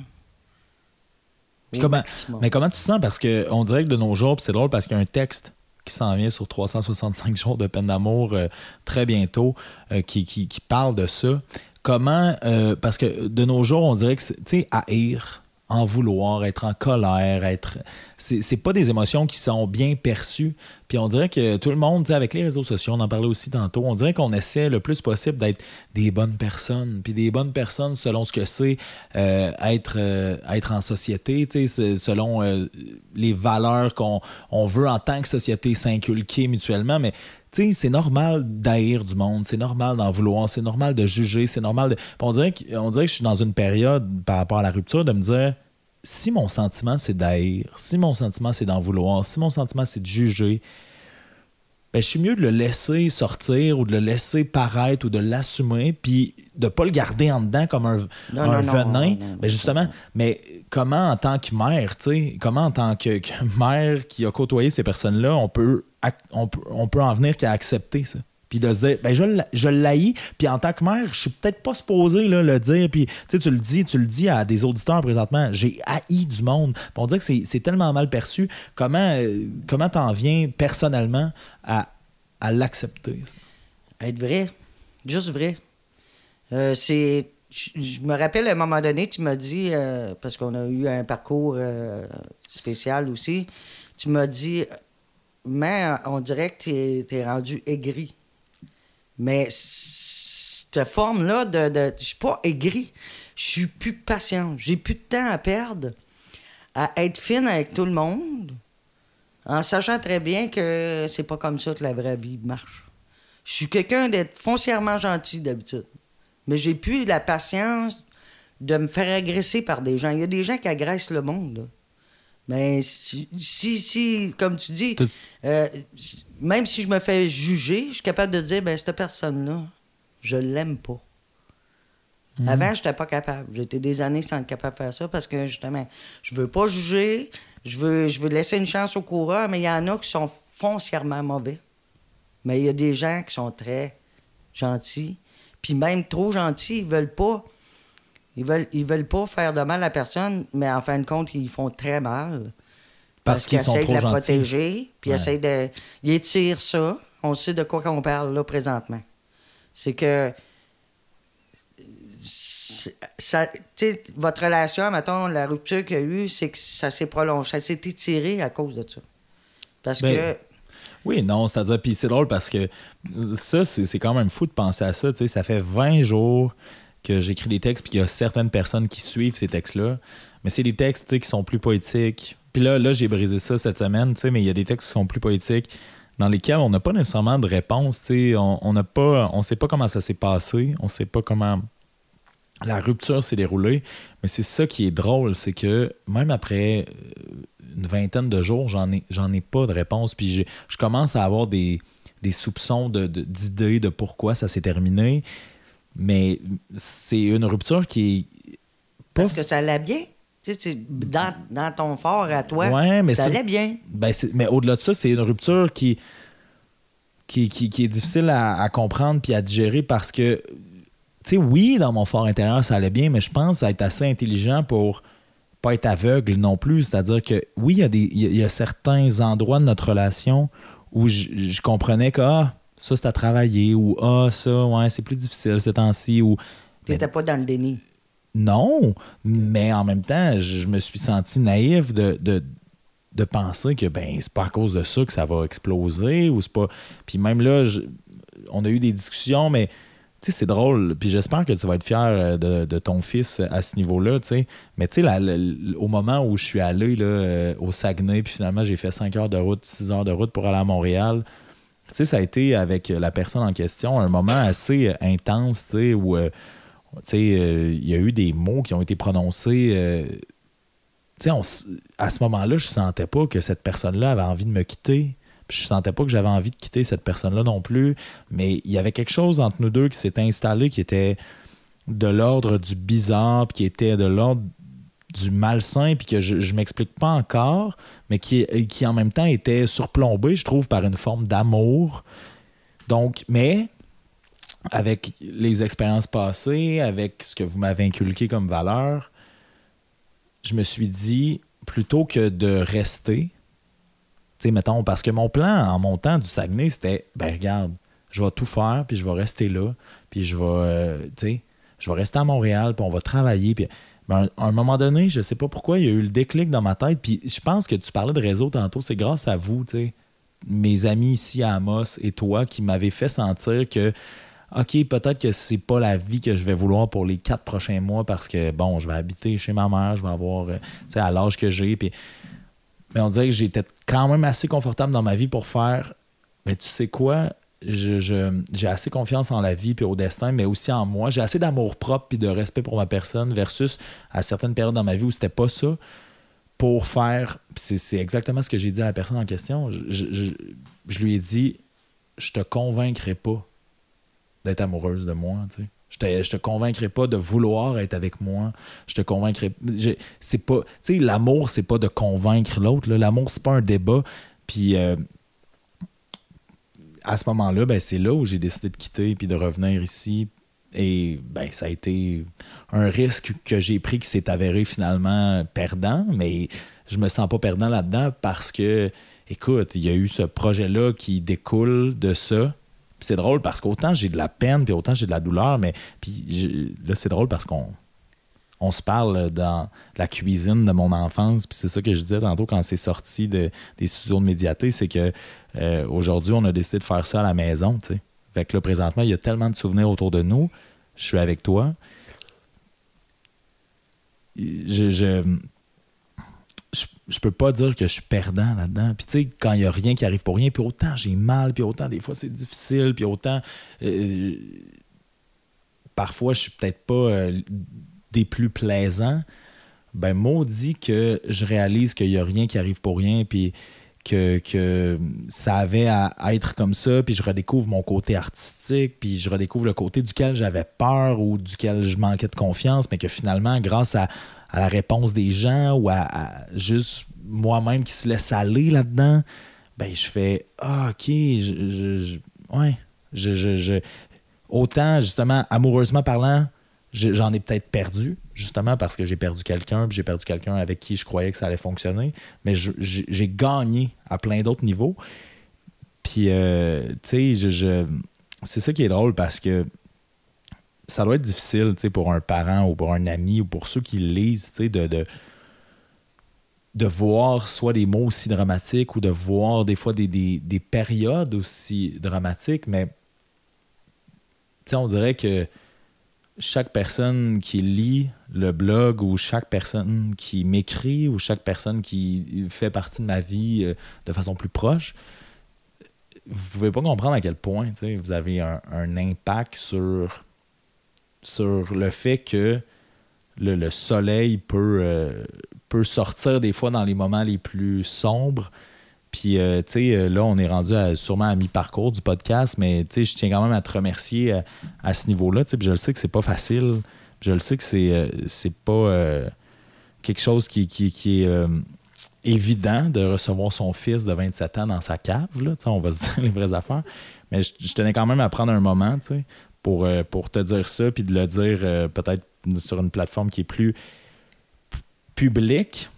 Puis comment-. Mais comment tu te sens? Parce qu'on dirait que de nos jours, c'est drôle parce qu'il y a un texte qui s'en vient sur 365 jours de peine d'amour euh, très bientôt euh, qui, qui- qui parle de ça. Comment, euh, parce que de nos jours, on dirait que, c'est- tu sais, haïr, en vouloir, être en colère, être. C'est pas des émotions qui sont bien perçues. Puis on dirait que tout le monde, avec les réseaux sociaux, on en parlait aussi tantôt, on dirait qu'on essaie le plus possible d'être des bonnes personnes. Puis des bonnes personnes selon ce que c'est euh, être, euh, être en société, selon euh, les valeurs qu'on on veut en tant que société s'inculquer mutuellement. Mais c'est normal d'haïr du monde, c'est normal d'en vouloir, c'est normal de juger, c'est normal de. Puis On dirait, que, on dirait que je suis dans une période par rapport à la rupture de me dire si mon sentiment c'est d'haïr, si mon sentiment c'est d'en vouloir, si mon sentiment c'est de juger, ben, je suis mieux de le laisser sortir ou de le laisser paraître ou de l'assumer, puis de pas le garder en dedans comme un, Non, un non, non, venin. non, Ben, justement, mais comment en tant que mère, tu sais, comment en tant que, que mère qui a côtoyé ces personnes-là, on peut, on, peut, on peut en venir qu'à accepter ça? Puis de se dire, ben je, je l'haïs, puis en tant que mère, je suis peut-être pas supposé là, le dire, puis tu le dis, tu le dis à des auditeurs présentement, j'ai haï du monde. Puis on dirait que c'est, tellement mal perçu. Comment euh, comment t'en viens personnellement à, à l'accepter? Être vrai. Juste vrai. Euh, c'est. Je me rappelle à un moment donné, tu m'as dit, euh, parce qu'on a eu un parcours spécial aussi, tu m'as dit, mais on dirait que tu es, rendu aigri. Mais cette forme-là de. de je suis pas aigri. Je suis plus patient. J'ai plus de temps à perdre à être fine avec tout le monde en sachant très bien que c'est pas comme ça que la vraie vie marche. Je suis quelqu'un d'être foncièrement gentil d'habitude. Mais j'ai plus la patience de me faire agresser par des gens. Il y a des gens qui agressent le monde. là. Mais si, si, si, comme tu dis, euh, même si je me fais juger, je suis capable de dire, ben cette personne-là, je l'aime pas. Avant, je n'étais pas capable. J'étais des années sans être capable de faire ça parce que justement, je veux pas juger, je veux, je veux laisser une chance au coureur, mais il y en a qui sont foncièrement mauvais. Mais il y a des gens qui sont très gentils, puis même trop gentils, ils veulent pas. Ils veulent, ils veulent pas faire de mal à personne, mais en fin de compte, ils font très mal. Parce qu'ils sont essayent trop de la gentils. protéger, puis ils Ouais. essayent de. Ils étirent ça. On sait de quoi qu'on parle là présentement. C'est que. Ça, tu sais, votre relation, mettons, la rupture qu'il y a eu, c'est que ça s'est prolongé. Ça s'est étiré à cause de ça. Parce Ben, que. Oui, non, c'est-à-dire, puis c'est drôle parce que ça, c'est c'est quand même fou de penser à ça. Tu sais, ça fait 20 jours que j'écris des textes, puis qu'il y a certaines personnes qui suivent ces textes-là. Mais c'est des textes tu sais, qui sont plus poétiques. Puis là, là j'ai brisé ça cette semaine, tu sais, mais il y a des textes qui sont plus poétiques dans lesquels on n'a pas nécessairement de réponse. tu sais. On n'a pas, on sait pas comment ça s'est passé, on sait pas comment la rupture s'est déroulée. Mais c'est ça qui est drôle, c'est que même après euh, une vingtaine de jours, j'en ai, j'en ai pas de réponse. Puis je commence à avoir des, des soupçons de- de- d'idées de, pourquoi ça s'est terminé. Mais c'est une rupture qui est pas. Parce que ça allait bien. Tu sais, dans, dans ton fort à toi, Ouais, mais ça allait bien. Ben, mais au-delà de ça, c'est une rupture qui, qui, qui, qui est difficile à, à comprendre puis à digérer parce que, tu sais, oui, dans mon fort intérieur, ça allait bien, mais je pense être assez intelligent pour pas être aveugle non plus. C'est-à-dire que, oui, il y, a des- y a- il y a certains endroits de notre relation où je, je comprenais que, ah, ça, c'est à travailler ou, ah, ça, ouais, c'est plus difficile ces temps-ci ou. Tu n'étais pas dans le déni. Non, mais en même temps, je, me suis senti naïf de, penser que ben c'est pas à cause de ça que ça va exploser ou c'est pas. Puis même là, on a eu des discussions, mais tu sais, c'est drôle. Puis j'espère que tu vas être fier euh, de, ton fils à ce niveau-là. Mais tu sais, au moment où je suis allé euh, au Saguenay, puis finalement j'ai fait 5 heures de route, 6 heures de route pour aller à Montréal, tu ça a été avec la personne en question un moment assez intense, tu sais, où euh, euh, il y a eu des mots qui ont été prononcés. euh, à ce moment-là, je sentais pas que cette personne-là avait envie de me quitter. Je sentais pas que j'avais envie de quitter cette personne-là non plus. Mais il y avait quelque chose entre nous deux qui s'était installé qui était de l'ordre du bizarre, puis qui était de l'ordre du malsain, puis que je, je m'explique pas encore, mais qui, qui en même temps était surplombé, je trouve, par une forme d'amour. Donc, mais avec les expériences passées, avec ce que vous m'avez inculqué comme valeur, je me suis dit, plutôt que de rester, tu sais, mettons, parce que mon plan en montant du Saguenay, c'était, ben regarde, je vais tout faire, puis je vais rester là, puis je vais, euh, tu sais, je vais rester à Montréal, puis on va travailler, puis ben, à un moment donné, je sais pas pourquoi, il y a eu le déclic dans ma tête, puis je pense que tu parlais de réseau tantôt, c'est grâce à vous, tu sais, mes amis ici à Amos et toi qui m'avez fait sentir que OK, peut-être que c'est pas la vie que je vais vouloir pour les quatre prochains mois parce que, bon, je vais habiter chez ma mère, je vais avoir, euh, tu sais, à l'âge que j'ai. Puis... Mais on dirait que j'étais quand même assez confortable dans ma vie pour faire, mais tu sais quoi, j'ai assez confiance en la vie puis au destin, mais aussi en moi. J'ai assez d'amour propre puis de respect pour ma personne versus à certaines périodes dans ma vie où c'était pas ça pour faire. C'est exactement ce que j'ai dit à la personne en question. Je, je lui ai dit, je te convaincrai pas d'être amoureuse de moi, tu sais. Je te, te convaincrai pas de vouloir être avec moi. Je te convaincrai. C'est pas. Tu sais, l'amour, c'est pas de convaincre l'autre. L'amour, c'est pas un débat. Puis euh, à ce moment-là, ben, c'est là où j'ai décidé de quitter puis de revenir ici. Et ben, ça a été un risque que j'ai pris qui s'est avéré finalement perdant, mais je me sens pas perdant là-dedans parce que, écoute, il y a eu ce projet-là qui découle de ça c'est drôle parce qu'autant j'ai de la peine, puis autant j'ai de la douleur, mais puis là, c'est drôle parce qu'on on se parle dans la cuisine de mon enfance, puis c'est ça que je disais tantôt quand c'est sorti de, des studios de médiaté, c'est que euh, aujourd'hui, on a décidé de faire ça à la maison, tu sais. Fait que là, présentement, il y a tellement de souvenirs autour de nous. Je suis avec toi. je peux pas dire que je suis perdant là-dedans. Puis tu sais, quand il y a rien qui arrive pour rien, puis autant j'ai mal, puis autant des fois c'est difficile, puis autant euh, parfois je suis peut-être pas euh, des plus plaisants, ben maudit que je réalise qu'il y a rien qui arrive pour rien, puis que, que ça avait à être comme ça, puis je redécouvre mon côté artistique, puis je redécouvre le côté duquel j'avais peur ou duquel je manquais de confiance, mais que finalement, grâce à à la réponse des gens ou à, juste moi-même qui se laisse aller là-dedans, ben je fais Ah, ok, je, ouais, je, autant justement amoureusement parlant, j'en ai peut-être perdu, justement parce que j'ai perdu quelqu'un, puis j'ai perdu quelqu'un avec qui je croyais que ça allait fonctionner, mais j'ai gagné à plein d'autres niveaux. Puis, euh, tu sais, c'est ça qui est drôle parce que ça doit être difficile pour un parent ou pour un ami ou pour ceux qui lisent de, de, de, voir soit des mots aussi dramatiques ou de voir des fois des, des, périodes aussi dramatiques, mais on dirait que chaque personne qui lit le blog ou chaque personne qui m'écrit ou chaque personne qui fait partie de ma vie euh, de façon plus proche, vous pouvez pas comprendre à quel point vous avez un, un impact sur sur le fait que le, soleil peut, euh, peut sortir des fois dans les moments les plus sombres. Puis, euh, tu sais, euh, là, on est rendu sûrement à mi-parcours du podcast, mais tu sais, je tiens quand même à te remercier à, ce niveau-là. Je le sais que c'est pas facile. Je le sais que c'est, c'est pas quelque chose qui, qui, est évident de recevoir son fils de 27 ans dans sa cave. Là, on va se dire les vraies affaires. Mais je, tenais quand même à prendre un moment pour, euh, pour te dire ça, puis de le dire euh, peut-être sur une plateforme qui est plus publique.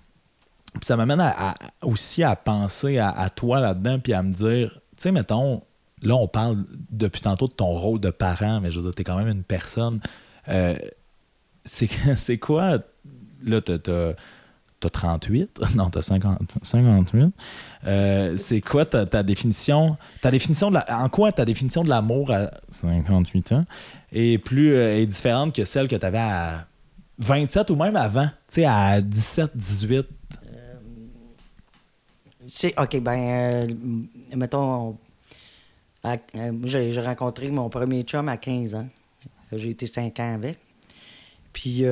Puis ça m'amène aussi à penser à, toi là-dedans, puis à me dire, tu sais, mettons, là, on parle depuis tantôt de ton rôle de parent, mais je veux dire, t'es quand même une personne. Euh, c'est quoi, là, t'as 38, non, t'as 50, 58. Euh, c'est quoi ta, définition? Ta définition de en quoi ta définition de l'amour à 58 ans est plus euh, différente que celle que tu avais à 27 ou même avant, tu sais, à 17, 18? c'est OK, ben, euh, mettons, j'ai rencontré mon premier chum à 15 ans. J'ai été 5 ans avec. Puis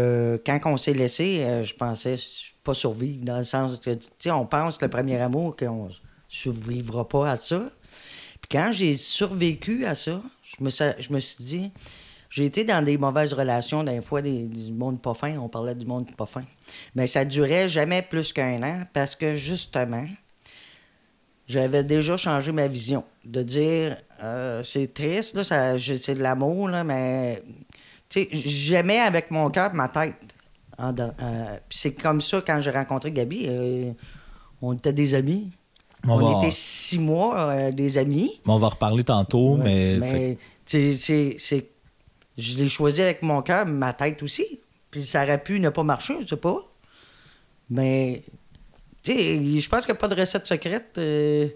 quand on s'est laissé, je pensais pas survivre, dans le sens que, tu sais, on pense, le premier amour, qu'on survivra pas à ça. Puis quand j'ai survécu à ça, je me, je me suis dit, j'ai été dans des mauvaises relations, des fois, des, du monde pas fin, on parlait du monde pas fin. Mais ça durait jamais plus qu'un an parce que, justement, j'avais déjà changé ma vision. De dire, euh, c'est triste, là, ça, c'est de l'amour, là, mais j'aimais avec mon cœur ma tête. Euh, c'est comme ça, quand j'ai rencontré Gabi, euh, on était des amis. On On, va- était six mois euh, des amis. Mais on va reparler tantôt, mais. Mais c'est- je l'ai choisi avec mon cœur, ma tête aussi. Puis ça aurait pu ne pas marcher, je sais pas. Mais, tu sais, je pense qu'il n'y a pas de recette secrète. Euh,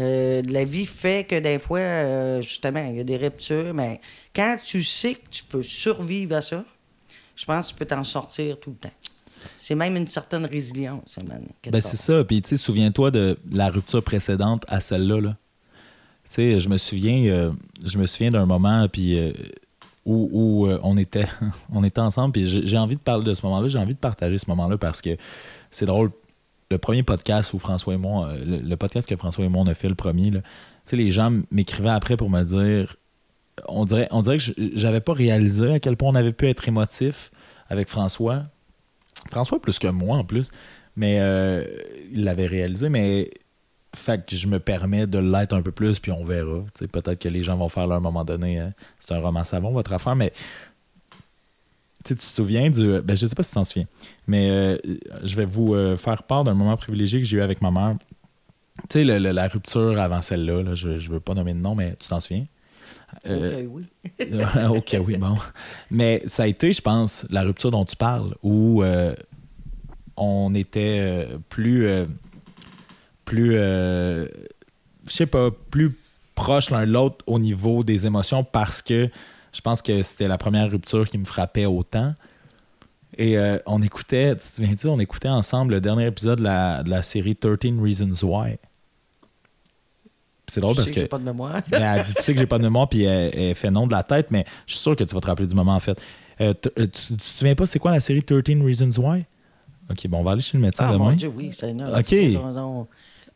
la vie fait que des fois, euh, justement, il y a des ruptures, mais quand tu sais que tu peux survivre à ça, je pense que tu peux t'en sortir tout le temps. C'est même une certaine résilience, man, Ben, c'est ça. Puis, tu sais, souviens-toi de la rupture précédente à celle-là. Là. Tu sais, je me souviens, euh, je me souviens d'un moment puis, euh, où, où, euh, on, était, on était ensemble. Puis, j'ai envie de parler de ce moment-là. J'ai envie de partager ce moment-là parce que c'est drôle. Le premier podcast où François et moi, le, le podcast que François et moi, on a fait le premier, là, tu sais, les gens m'écrivaient après pour me dire. On dirait, on dirait que j'avais pas réalisé à quel point on avait pu être émotif avec François. François plus que moi en plus, mais euh, il l'avait réalisé, mais fait que je me permets de l'être un peu plus, puis on verra. Peut-être que les gens vont faire là, un moment donné. hein. C'est un roman savon, votre affaire, mais tu te souviens du. Ben, je sais pas si tu t'en souviens, mais euh, je vais vous euh, faire part d'un moment privilégié que j'ai eu avec ma mère. Tu sais, la rupture avant celle-là, là, je, je veux pas nommer de nom, mais tu t'en souviens? Euh, Ok, oui. ok, oui, bon. Mais ça a été, je pense, la rupture dont tu parles, où euh, on était euh, plus. euh, plus. je sais pas, plus proches l'un de l'autre au niveau des émotions parce que je pense que c'était la première rupture qui me frappait autant. Et on écoutait, tu te souviens-tu, on écoutait ensemble le dernier épisode de la, de la série 13 Reasons Why. C'est drôle Je parce sais que. j'ai pas de mémoire. Ben, elle dit, tu sais que j'ai pas de mémoire, puis elle, elle fait non de la tête, mais je suis sûr que tu vas te rappeler du moment, en fait. Euh, euh, tu, tu te souviens pas, c'est quoi la série 13 Reasons Why? Ok, bon, on va aller chez le médecin Ah, demain. mon Dieu, oui, c'est énorme. Ok.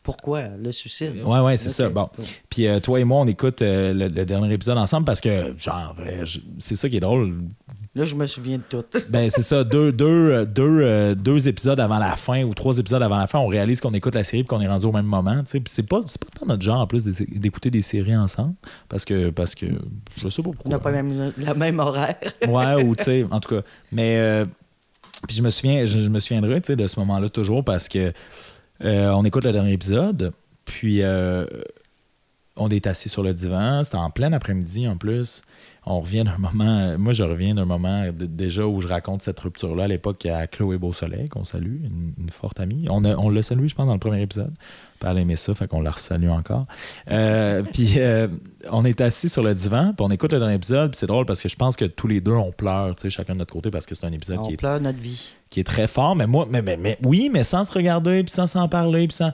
Pourquoi? Le suicide? Ouais, ouais, c'est ça. Bon. Puis euh, toi et moi, on écoute euh, le, le dernier épisode ensemble parce que, genre, c'est ça qui est drôle. Là, je me souviens de tout. Ben, c'est ça, deux, deux, euh, deux, euh, deux épisodes avant la fin ou trois épisodes avant la fin, on réalise qu'on écoute la série et qu'on est rendu au même moment. Puis c'est pas, c'est pas dans notre genre, en plus, d'écouter des séries ensemble parce que, parce que je sais pas On pourquoi. n'a pas même, la même horaire. Ouais, ou tu sais, en tout cas. Mais euh, puis je me souviens, je, je me souviendrai tu sais, de ce moment-là toujours parce que euh, on écoute le dernier épisode, puis on est assis sur le divan, c'était en plein après-midi en plus. On revient d'un moment, moi je reviens d'un moment déjà où je raconte cette rupture-là à l'époque à Chloé Beausoleil, qu'on salue, une, une forte amie. On, a- on l'a salué, je pense, dans le premier épisode. Elle aimait ça, fait qu'on la resalue encore. Euh, puis euh, on est assis sur le divan, puis on écoute le dernier épisode, puis c'est drôle parce que je pense que tous les deux on pleure, tu sais, chacun de notre côté, parce que c'est un épisode On qui est pleure notre vie. qui est très fort, mais moi, mais, mais, mais- oui, mais sans se regarder, puis sans s'en parler, puis sans.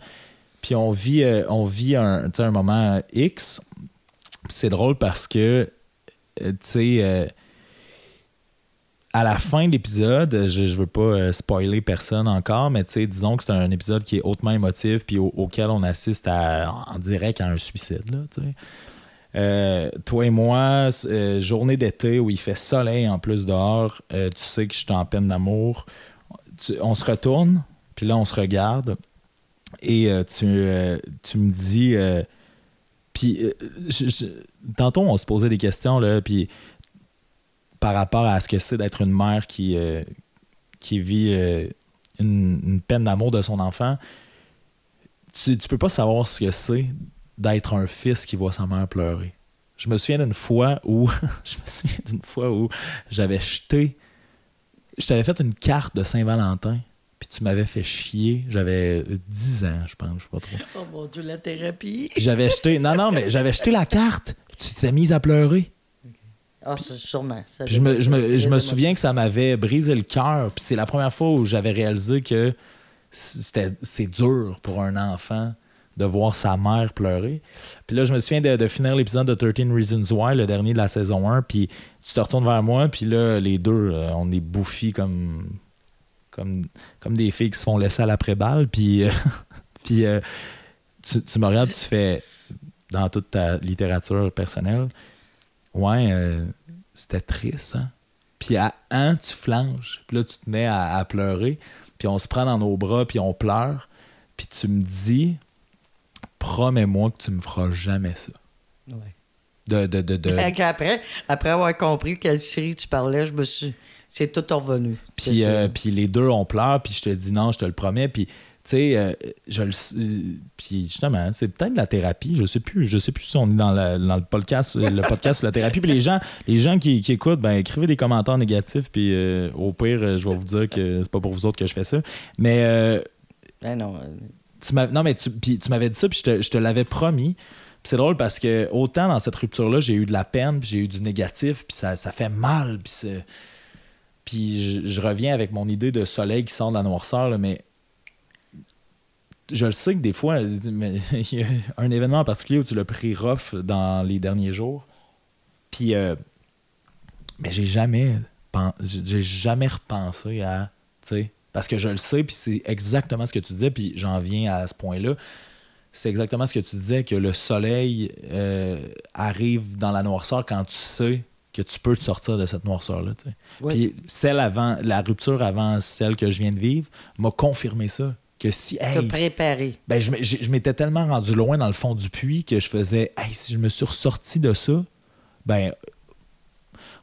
Puis on vit, euh, on vit un, un moment X. C'est drôle parce que, euh, tu sais, euh, à la fin de l'épisode, je, je veux pas euh, spoiler personne encore, mais disons que c'est un épisode qui est hautement émotif, puis au- auquel on assiste à, en direct à un suicide, là. Euh, toi et moi, euh, journée d'été où il fait soleil en plus dehors, euh, tu sais que je suis en peine d'amour. On se retourne, puis là, on se regarde, et euh, tu, euh, tu me dis. Puis, euh, tantôt, on se posait des questions, là, puis par rapport à ce que c'est d'être une mère qui, euh, vit euh, une, une peine d'amour de son enfant. Tu, tu peux pas savoir ce que c'est d'être un fils qui voit sa mère pleurer. Je me souviens d'une fois où je me souviens d'une fois où j'avais jeté je t'avais fait une carte de Saint-Valentin puis tu m'avais fait chier, j'avais 10 ans, je pense, je sais pas trop. Oh mon Dieu, la thérapie. J'avais jeté non non, mais j'avais jeté la carte, tu t'es mise à pleurer. Ah, sûrement. Ça Puis je me, je me- je souviens que ça m'avait brisé le cœur. Puis c'est la première fois où j'avais réalisé que c'était, c'est dur pour un enfant de voir sa mère pleurer. Puis là, je me souviens de, de finir l'épisode de 13 Reasons Why, le dernier de la saison 1. Puis tu te retournes vers moi, puis là, les deux, euh, on est bouffis comme, comme, comme des filles qui se font laisser à l'après-balle. Puis, euh, puis euh, tu, tu me regardes, tu fais dans toute ta littérature personnelle. Ouais, euh, c'était triste, hein? Puis à un, tu flanches. Puis là, tu te mets à, à pleurer. Puis on se prend dans nos bras, puis on pleure. Puis tu me dis, promets-moi que tu me feras jamais ça. Ouais. De, de, de, de- qu'après, après avoir compris quelle série tu parlais, je me suis. C'est tout revenu. Puis, euh, puis les deux, on pleure, puis je te dis non, je te le promets. Puis, tu sais, euh, je le euh, Puis justement, c'est peut-être de la thérapie. Je sais plus. Je sais plus si on est dans, la- dans le podcast, le podcast sur la thérapie. Puis les gens, les gens qui, qui écoutent, ben écrivez des commentaires négatifs. Puis euh, au pire, je vais vous dire que c'est pas pour vous autres que je fais ça. Mais euh, Ben non. tu non, mais tu, puis tu m'avais dit ça, puis je te, je te l'avais promis. C'est drôle parce que autant dans cette rupture-là, j'ai eu de la peine, puis j'ai eu du négatif, puis ça, ça fait mal, puis Puis je, reviens avec mon idée de soleil qui sort de la noirceur, mais je le sais que des fois, il y a un événement en particulier où tu l'as pris rough dans les derniers jours. Puis, euh, mais j'ai jamais, j'ai jamais repensé à, tu parce que je le sais, puis c'est exactement ce que tu disais, puis j'en viens à ce point-là. C'est exactement ce que tu disais, que le soleil euh, arrive dans la noirceur quand tu sais que tu peux te sortir de cette noirceur-là. Oui. Puis celle avant, la rupture avant celle que je viens de vivre m'a confirmé ça. Que si, hey, préparer. ben, je m'étais tellement rendu loin dans le fond du puits que je faisais, hey, si je me suis ressorti de ça, ben,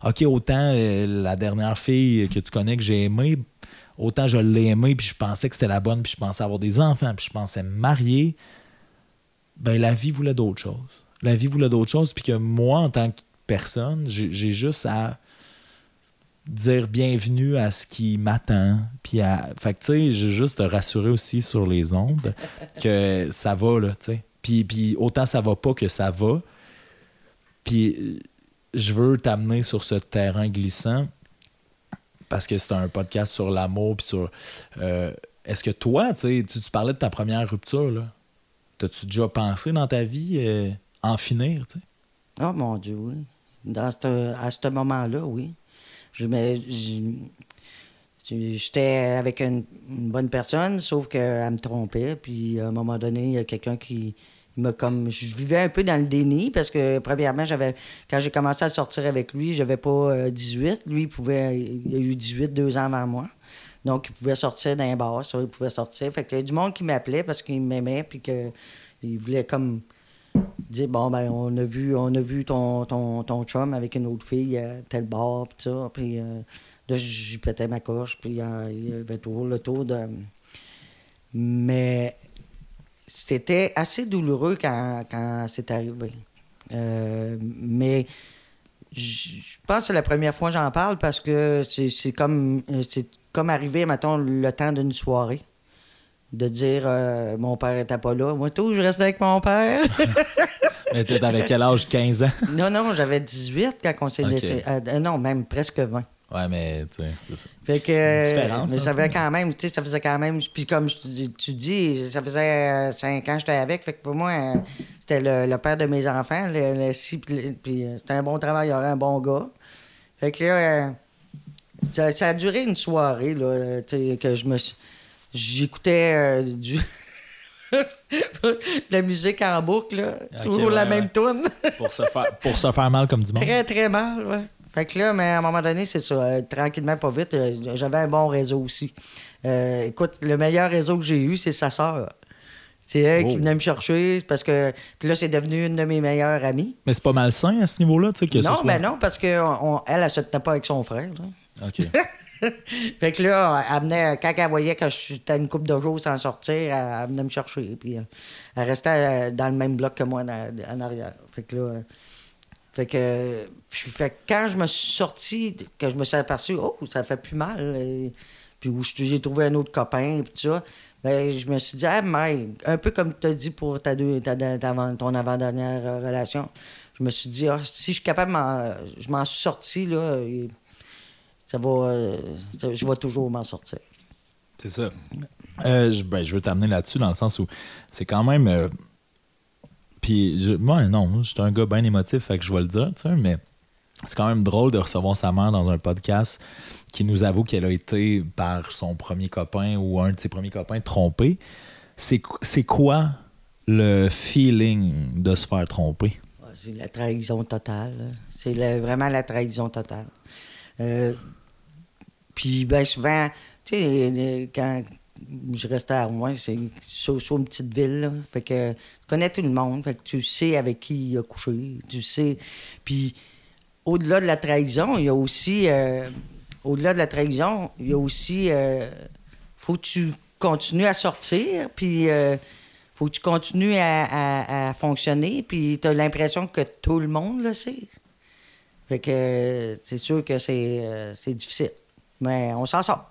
OK, autant euh, la dernière fille que tu connais que j'ai aimée, autant je l'ai aimée, puis je pensais que c'était la bonne, puis je pensais avoir des enfants, puis je pensais me marier. Ben, la vie voulait d'autres choses. La vie voulait d'autres choses, puis que moi, en tant que personne, j'ai juste à dire bienvenue à ce qui m'attend. Puis à. Fait que, tu sais, j'ai juste te rassurer aussi sur les ondes que ça va, là, tu sais. Puis, puis autant ça va pas que ça va. Puis euh, je veux t'amener sur ce terrain glissant parce que c'est un podcast sur l'amour puis sur. euh, Est-ce que toi, tu sais, tu tu parlais de ta première rupture, là. T'as-tu déjà pensé dans ta vie euh, en finir, tu sais? Oh mon Dieu, oui. Dans ce- à ce moment-là, oui. Je je- J'étais avec une, bonne personne, sauf qu'elle me trompait. Puis à un moment donné, il y a quelqu'un qui m'a comme. Je vivais un peu dans le déni parce que, premièrement, j'avais quand j'ai commencé à sortir avec lui, j'avais pas euh, 18. Lui, il pouvait. Il a eu 18 deux ans avant moi. Donc, il pouvait sortir d'un bar, ça, il pouvait sortir. Fait que y a du monde qui m'appelait parce qu'il m'aimait, puis que il voulait comme bon ben on a vu on a vu ton, ton, ton chum avec une autre fille à tel bar puis ça puis euh, là j'y pétais ma coche puis euh, il y avait toujours le tour de mais c'était assez douloureux quand, quand c'est arrivé. Euh, mais je pense que c'est la première fois que j'en parle parce que c'est comme c'est comme arrivé mettons le temps d'une soirée de dire euh, mon père était pas là moi tout je restais avec mon père Mais t'étais avec quel âge? 15 ans? Non, non, j'avais 18 quand on s'est Ok. laissé. euh, euh, non, même presque 20. Ouais, mais tu sais, c'est ça. Fait que. Différence, mais un ça faisait quand même, tu sais, ça faisait quand même. Puis comme te- tu dis, ça faisait 5 ans que j'étais avec. Fait que pour moi, c'était le, le père de mes enfants. Le, le- si- puis c'était un bon travailleur, un bon gars. Fait que là, ça, ça a duré une soirée, là, tu sais, que je me suis- J'écoutais euh, du. de la musique en boucle, là. Toujours ouais, la ouais. même tune. Pour se faire, pour se faire mal comme du monde. Très, très mal, ouais. Fait que là, mais à un moment donné, c'est ça. euh, tranquillement, pas vite, euh, j'avais un bon réseau aussi. Euh, écoute, le meilleur réseau que j'ai eu, c'est sa sœur. C'est elle Oh. qui venait me chercher, parce que. Puis là, c'est devenu une de mes meilleures amies. Mais c'est pas malsain à ce niveau-là, tu sais, que ce non, soit... ben non, parce qu'elle, elle, elle se tenait pas avec son frère. là. OK. Fait que là, elle quand elle voyait que j'étais une couple de jours sans sortir, elle, elle venait me chercher. Puis euh, elle restait euh, dans le même bloc que moi en, arrière. Fait que là. euh, fait que, puis, fait que quand je me suis sorti, que je me suis aperçu, oh, ça fait plus mal. et- puis où j'ai trouvé un autre copain, puis ça. Ben, je me suis dit, ah, mais, un peu comme tu as dit pour ta deux, ta- ta- ton avant-dernière euh, relation, je me suis dit, ah, si je suis capable, je m'en suis sorti, là, ça va, euh, ça- je vais toujours m'en sortir. C'est ça. Euh, je, ben, je veux t'amener là-dessus dans le sens où c'est quand même. euh, puis, je- moi, non, j'étais un gars bien émotif, fait que je vais le dire, tu sais, mais c'est quand même drôle de recevoir sa mère dans un podcast qui nous avoue qu'elle a été par son premier copain ou un de ses premiers copains trompé. C'est quoi le feeling de se faire tromper? Ah, C'est la trahison totale. C'est vraiment la trahison totale. Euh, puis, bien souvent, tu sais, euh, quand je restais à Rouen, c'est sur, une petite ville. Fait que tu connais tout le monde. Fait que tu sais avec qui il a couché. Tu sais. Puis, au-delà de la trahison, il y a aussi. euh, au-delà de la trahison, il y a aussi. faut que tu continues à sortir, puis. euh, faut que tu continues à, à- à fonctionner, puis tu as l'impression que tout le monde le sait. Fait que c'est sûr que c'est euh, c'est difficile. Mais on s'en sort.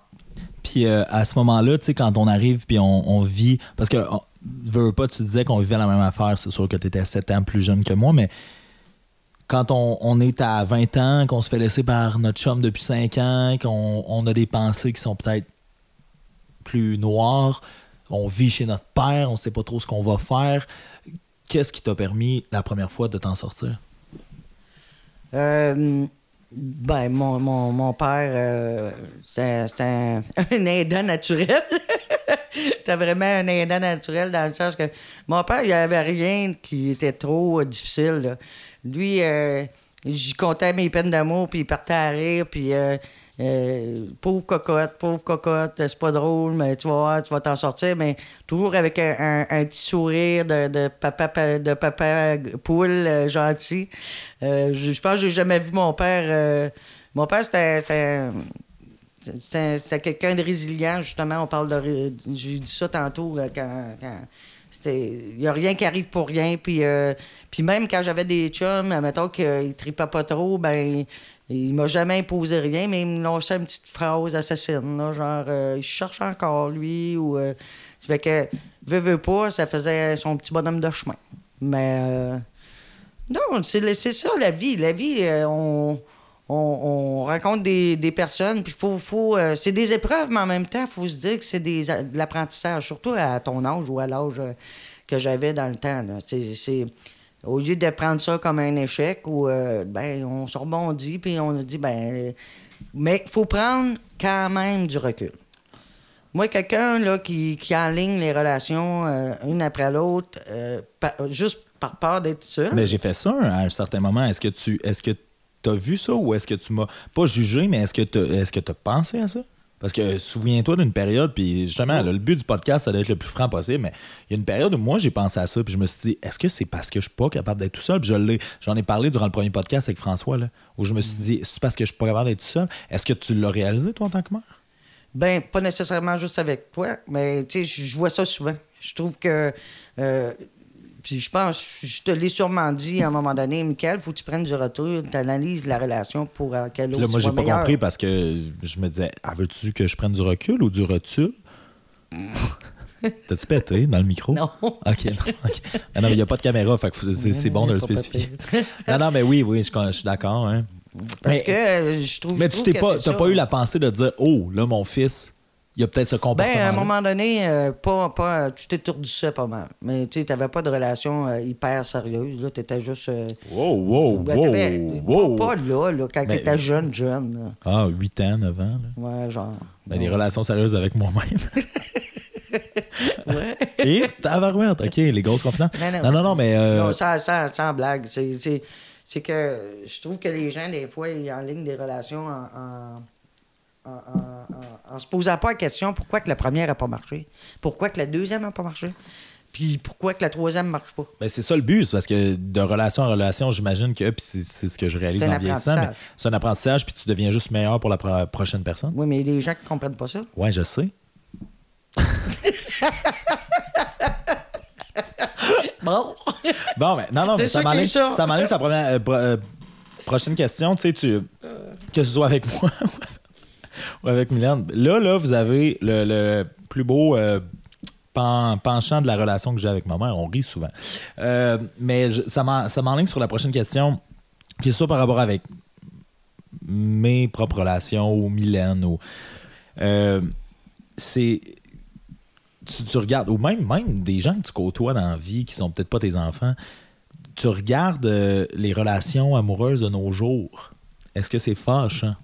Puis euh, à ce moment-là, tu sais, quand on arrive puis on, vit. Parce que, veux pas, tu disais qu'on vivait la même affaire. C'est sûr que tu étais 7 ans plus jeune que moi, mais quand on, on est à 20 ans, qu'on se fait laisser par notre chum depuis 5 ans, qu'on on a des pensées qui sont peut-être plus noires, on vit chez notre père, on sait pas trop ce qu'on va faire. Qu'est-ce qui t'a permis la première fois de t'en sortir? Euh, ben, mon, mon, mon père, euh, c'était un, un aidant naturel. C'était vraiment un aidant naturel dans le sens que mon père, il n'y avait rien qui était trop euh, difficile. Lui, euh, j'y comptais mes peines d'amour, puis il partait à rire, puis euh, pauvre cocotte, pauvre cocotte, c'est pas drôle, mais tu vas voir, tu vas t'en sortir, mais toujours avec un, petit sourire de, papa, pa- de papa poule euh, gentil. Euh, je, pense que j'ai jamais vu mon père. mon père, c'était. quelqu'un de résilient, justement. On parle de. J'ai dit ça tantôt quand. quand il n'y a rien qui arrive pour rien. Puis, puis même quand j'avais des chums, admettons qu'ils ne tripaient pas trop, ben il m'a jamais imposé rien, mais il me lançait une petite phrase assassine, genre euh, il cherche encore lui ou. euh, ça fait que, veut, veut pas, ça faisait son petit bonhomme de chemin. Mais. euh, non, c'est ça la vie. La vie, euh, on, on, on rencontre des, des personnes, puis faut, faut, c'est des épreuves, mais en même temps, il faut se dire que c'est des de l'apprentissage, surtout à ton âge ou à l'âge que j'avais dans le temps. c'est- au lieu de prendre ça comme un échec, ou ben, on se rebondit, puis on a dit, ben, euh, mais il faut prendre quand même du recul. Moi, quelqu'un là, qui, qui enligne les relations euh, une après l'autre, euh, juste par peur d'être seul. Mais j'ai fait ça à un certain moment. Est-ce que tu est-ce que as vu ça ou est-ce que tu m'as pas jugé, mais est-ce que tu est-ce que as pensé à ça? Parce que souviens-toi d'une période, puis justement, le but du podcast, ça doit être le plus franc possible, mais il y a une période où moi, j'ai pensé à ça, puis je me suis dit, est-ce que c'est parce que je suis pas capable d'être tout seul? Puis j'en ai parlé durant le premier podcast avec François, là, où je me suis dit, c'est parce que je suis pas capable d'être tout seul? Est-ce que tu l'as réalisé, toi, en tant que mère? Ben, pas nécessairement juste avec toi, mais tu sais, je je vois ça souvent. Je trouve que. euh, puis je pense, je te l'ai sûrement dit à un moment donné, Michael, faut que tu prennes du retour, tu analyses la relation pour euh, qu'elle là, moi, j'ai pas compris parce que je me disais, ah, veux-tu que je prenne du recul ou du recul? T'as-tu pété dans le micro? Non. OK, non. Mais non, mais il n'y a pas de caméra, fait que faut- c'est bon de le spécifier. non, non, mais oui, oui, je, je suis d'accord. Hein. Parce Mais- que euh, je trouve. Mais tu t'es pas, t'as pas eu la pensée de dire, oh, là, mon fils, il a peut-être ce comportement. Ben, à un moment donné, euh, pas, pas, tu t'étourdissais pas mal. Mais tu n'avais pas de relation euh, hyper sérieuse. Là, tu étais juste. euh, Wow, wow, ben, wow. Pas, pas là, là, quand Ben, tu étais jeune, jeune. Ah, 8 ans, 9 ans. Là. Ouais, genre. Ben, des relations sérieuses avec moi-même. Ouais. Et tabarouette, OK, les grosses confidences. Non, non. Non, non, non, mais. euh, Non, sans, sans, sans blague. C'est, c'est, c'est que je trouve que les gens, des fois, ils enlignent des relations en, en, en, en se posant pas la question pourquoi que la première n'a pas marché, pourquoi que la deuxième n'a pas marché, puis pourquoi que la troisième ne marche pas? Ben, c'est ça le but, c'est parce que de relation en relation, j'imagine que, puis c'est, ce que je réalise en vieillissant, mais c'est un apprentissage, puis tu deviens juste meilleur pour la pro- prochaine personne. Oui, mais les gens qui comprennent pas ça. Ouais, je sais. Bon. Bon, mais non, non, mais ça m'enligne ça. ça sa première, euh, pro- euh, prochaine question. Tu sais, tu, que ce soit avec moi ou avec Mylène. Là, là, vous avez le, le plus beau euh, pen- penchant de la relation que j'ai avec ma mère. On rit souvent. Euh, mais ça m'en- ça m'enligne sur la prochaine question, qui est soit par rapport avec mes propres relations ou Mylène ou. euh, c'est tu, regardes, ou même, même des gens que tu côtoies dans la vie qui sont peut-être pas tes enfants, tu regardes les relations amoureuses de nos jours. est-ce que c'est fâchant?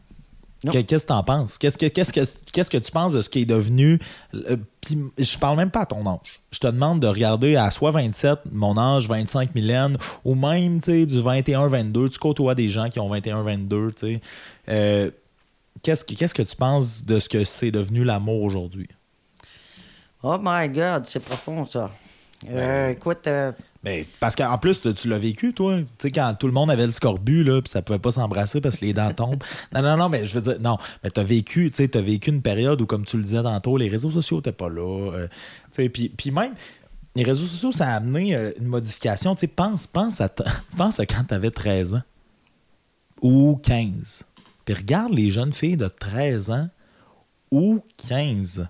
Que- Qu'est-ce que t'en penses? Qu'est-ce que, qu'est-ce, que, qu'est-ce que tu penses de ce qui est devenu. euh, puis je parle même pas à ton âge. Je te demande de regarder à soit 27, mon âge, 25 millénaires, ou même tu sais, du 21-22. Tu côtoies des gens qui ont 21-22. tu sais. Euh, qu'est-ce, que, qu'est-ce que tu penses de ce que c'est devenu l'amour aujourd'hui? Oh my God, c'est profond, ça. Euh, Ben, écoute, Ben, parce qu'en plus, tu l'as vécu, toi. Tu sais, quand tout le monde avait le scorbut, là, puis ça pouvait pas s'embrasser parce que les dents tombent. non, non, non, mais je veux dire, non. Mais t'as vécu, tu sais, t'as vécu une période où, comme tu le disais tantôt, les réseaux sociaux n'étaient pas là. euh, tu sais, puis, même, les réseaux sociaux, ça a amené euh, une modification. Tu sais, pense, pense, à pense à quand t'avais 13 ans ou 15. Puis regarde les jeunes filles de 13 ans ou 15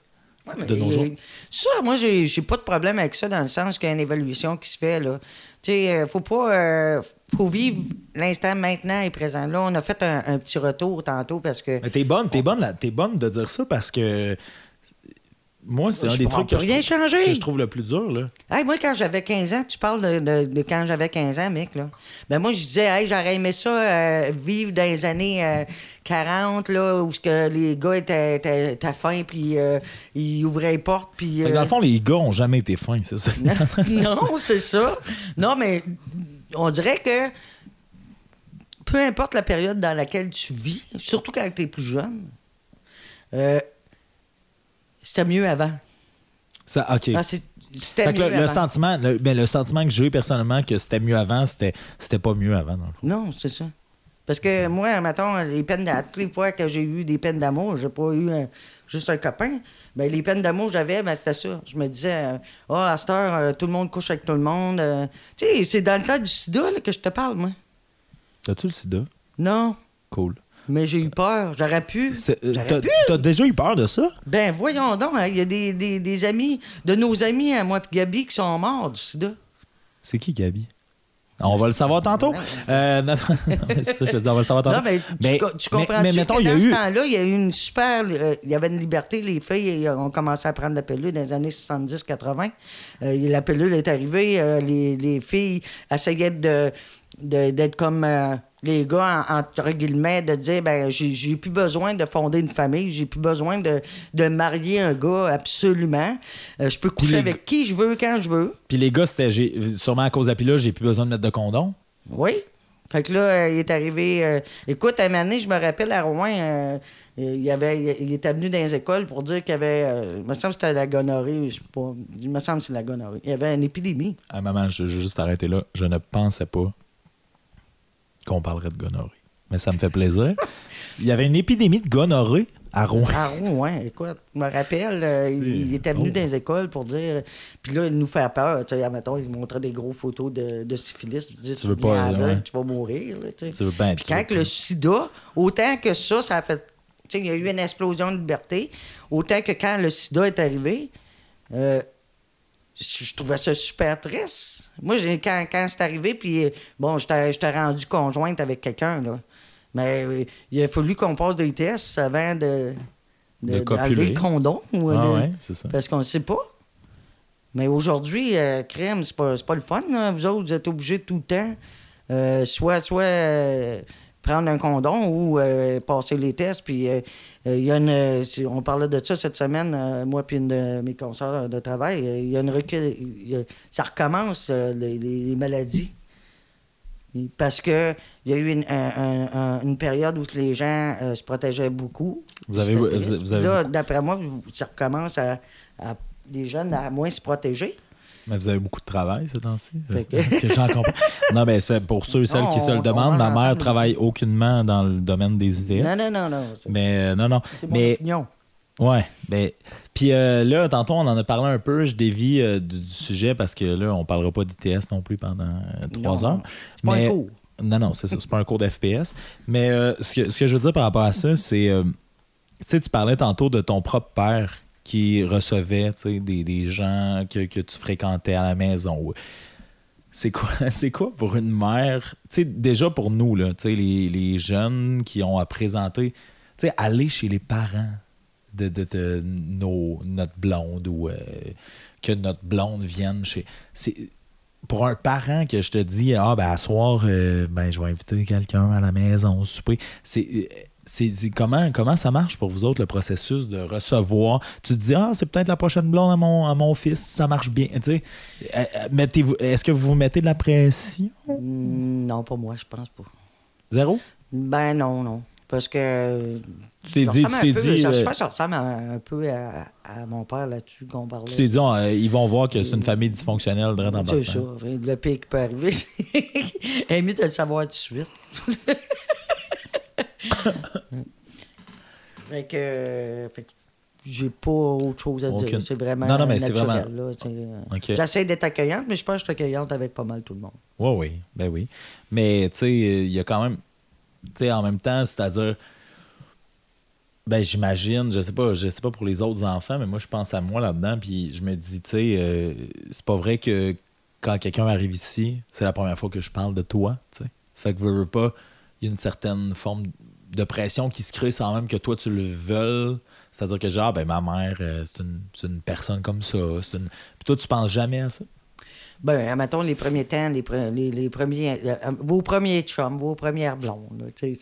Ouais, de nos jours. Ça, moi, j'ai j'ai pas de problème avec ça dans le sens qu'il y a une évaluation qui se fait, là. Tu sais, euh, faut pas... euh, faut vivre l'instant maintenant et présent. Là, on a fait un, un petit retour tantôt parce que... Mais t'es bonne, t'es bonne, là- t'es bonne de dire ça parce que moi, c'est un des trucs que je, rien trouve, que je trouve le plus dur. Là. Hey, moi, quand j'avais 15 ans, tu parles de, de- de quand j'avais 15 ans, mec, là. Ben, moi, je disais, hey, j'aurais aimé ça euh, vivre dans les années euh, 40, là, où que les gars étaient, étaient, étaient fins, puis euh, ils ouvraient les portes, puis... Euh, Dans le fond, les gars ont jamais été fins, c'est ça. non, c'est ça. Non, mais on dirait que peu importe la période dans laquelle tu vis, surtout quand tu es plus jeune, euh, c'était mieux avant. ça OK. Ah, Fait que le, sentiment, le, ben, le sentiment que j'ai eu personnellement que c'était mieux avant, c'était, c'était pas mieux avant. dans le fond. Non, c'est ça. Parce que moi, mettons, les peines toutes les fois que j'ai eu des peines d'amour, j'ai pas eu un- juste un copain. Ben, les peines d'amour que j'avais, ben, c'était ça. Je me disais, euh, ah, à cette heure, euh, tout le monde couche avec tout le monde. euh. Tu sais, c'est dans le cas du sida là, que je te parle, moi. T'as-tu le sida? Non, Cool. Mais j'ai eu peur. J'aurais pu. Euh, t'as, pu. t'as déjà eu peur de ça? Ben, voyons donc, hein, il y a des, des- des amis, de nos amis, à moi et Gabi, qui sont morts du sida. C'est qui, Gabi? On va le savoir tantôt. Euh, non, non, non, mais c'est ça, je te dis, on va le savoir tantôt. Non, mais, tu co- tu, comprends mais, mettons, y a dans eu. ce temps-là, il y a eu une super... euh, il y avait une liberté. Les filles ont commencé à prendre la pilule dans les années 70-80. Euh, la pilule est arrivée. les, les filles essayaient de, de- d'être comme les gars, en- entre guillemets, de dire, ben j'ai, plus besoin de fonder une famille. J'ai plus besoin de, de marier un gars absolument. Euh, je peux coucher avec qui je veux, quand je veux. Puis les gars, c'était sûrement à cause de la pilule, j'ai plus besoin de mettre de condom. Oui. Fait que là, euh, il est arrivé. euh, écoute, à un moment donné, je me rappelle à Rouen, il, avait, il était venu dans les écoles pour dire qu'il y avait. euh, il me semble que c'était la gonorrhée. Je sais pas. Il me semble que c'est la gonorrhée. Il y avait une épidémie. Ah, maman, je, je vais juste arrêter là. Je ne pensais pas qu'on parlerait de gonorrhée. Mais ça me fait plaisir. Il y avait une épidémie de gonorrhée à Rouen. À Rouen, écoute. Je me rappelle, euh, il, était venu Oh. dans les écoles pour dire. Puis là, il nous fait peur. Tu sais, admettons, il montrait des gros photos de, de syphilis. Il disait, Tu veux pas, aveugle, ouais. Tu vas mourir. Là, tu sais. Tu veux pas être- Puis quand que le sida, autant que ça, ça a fait. Tu sais, il y a eu une explosion de liberté, autant que quand le sida est arrivé, euh, je je trouvais ça super triste. Moi, quand, quand c'est arrivé, puis euh, bon, j'étais rendu conjointe avec quelqu'un, là. Mais euh, il a fallu qu'on passe des tests avant de, De de, le condom. ou Ah de- ouais, c'est ça. Parce qu'on ne sait pas. Mais aujourd'hui, euh, crème, c'est pas, c'est pas le fun. là. Vous autres, vous êtes obligés tout le temps, euh, soit, soit euh, prendre un condom ou euh, passer les tests. Puis euh, euh, il y a une. euh, on parlait de ça cette semaine, euh, moi puis une de mes consoeurs de travail. Euh, Il y a une recul. il a- ça recommence, euh, les, maladies. Parce que il y a eu une, un- un- un- une période où les gens euh, se protégeaient beaucoup. Vous avez- C'était vous- triste. vous avez Là, d'après moi, ça recommence à, à- les jeunes à moins se protéger. Mais vous avez beaucoup de travail ces temps-ci. Que- Est-ce que j'en comprends? Non, mais c'est pour ceux et celles qui se le demandent, ma mère travaille aucunement dans le domaine des IDS. Non, non, non, non. Mais euh, non, non. c'est mon Mais opinion. Ouais, ben, puis euh, là, tantôt, on en a parlé un peu, je dévie euh, du, du sujet parce que là, on parlera pas d'ITS non plus pendant euh, trois Non, heures. c'est pas un cours. Non, non, c'est ça, c'est pas un cours d'FPS. Mais ce, que, ce que je veux dire par rapport à ça, c'est, tu sais, tu parlais tantôt de ton propre père qui recevait, des, des gens que, que tu fréquentais à la maison. C'est quoi, c'est quoi pour une mère, déjà pour nous, là, les, les jeunes qui ont à présenter, aller chez les parents de, de, nos, notre blonde ou euh, que notre blonde vienne chez. C'est, pour un parent que je te dis, ah, ben, à soir, euh, ben, je vais inviter quelqu'un à la maison au souper, c'est. Euh, c'est comment, comment ça marche pour vous autres, le processus de recevoir? Tu te dis, ah, c'est peut-être la prochaine blonde à mon, à mon fils, ça marche bien. Tu sais, Euh, euh, mettez-vous, est-ce que vous vous mettez de la pression? Mm, Non, pas moi, je pense pas. Zéro? Ben non, non. Parce que. Tu t'es dit, tu t'es dit, Je, je euh, pense que je ressemble un, un peu à, à mon père là-dessus qu'on parlait. tu t'es dit, ah, euh, ils vont voir que c'est une famille dysfonctionnelle C'est ça. Le pire qui peut arriver, c'est mieux de le savoir tout de suite. fait que, euh, j'ai pas autre chose à Aucune- dire. C'est vraiment Non, non, mais c'est vraiment- euh. J'essaie d'être accueillante, mais je pense que je suis accueillante avec pas mal tout le monde. Oui, oui, ben oui. Mais tu sais, il y a quand même, tu sais, en même temps, c'est-à-dire, ben j'imagine, je sais pas, je sais pas pour les autres enfants, mais moi je pense à moi là-dedans, puis je me dis, tu sais, euh, c'est pas vrai que quand quelqu'un arrive ici, c'est la première fois que je parle de toi, tu sais. Fait que veux, veux pas, il y a une certaine forme de pression qui se crée sans même que toi tu le veuilles. C'est-à-dire que genre, ben ma mère, euh, c'est une, c'est une personne comme ça. c'est Une... Puis toi, tu penses jamais à ça? Ben, admettons, les premiers temps, les, pre- les, les premiers. euh, euh, vos premiers chums, vos premières blondes, là, c'est-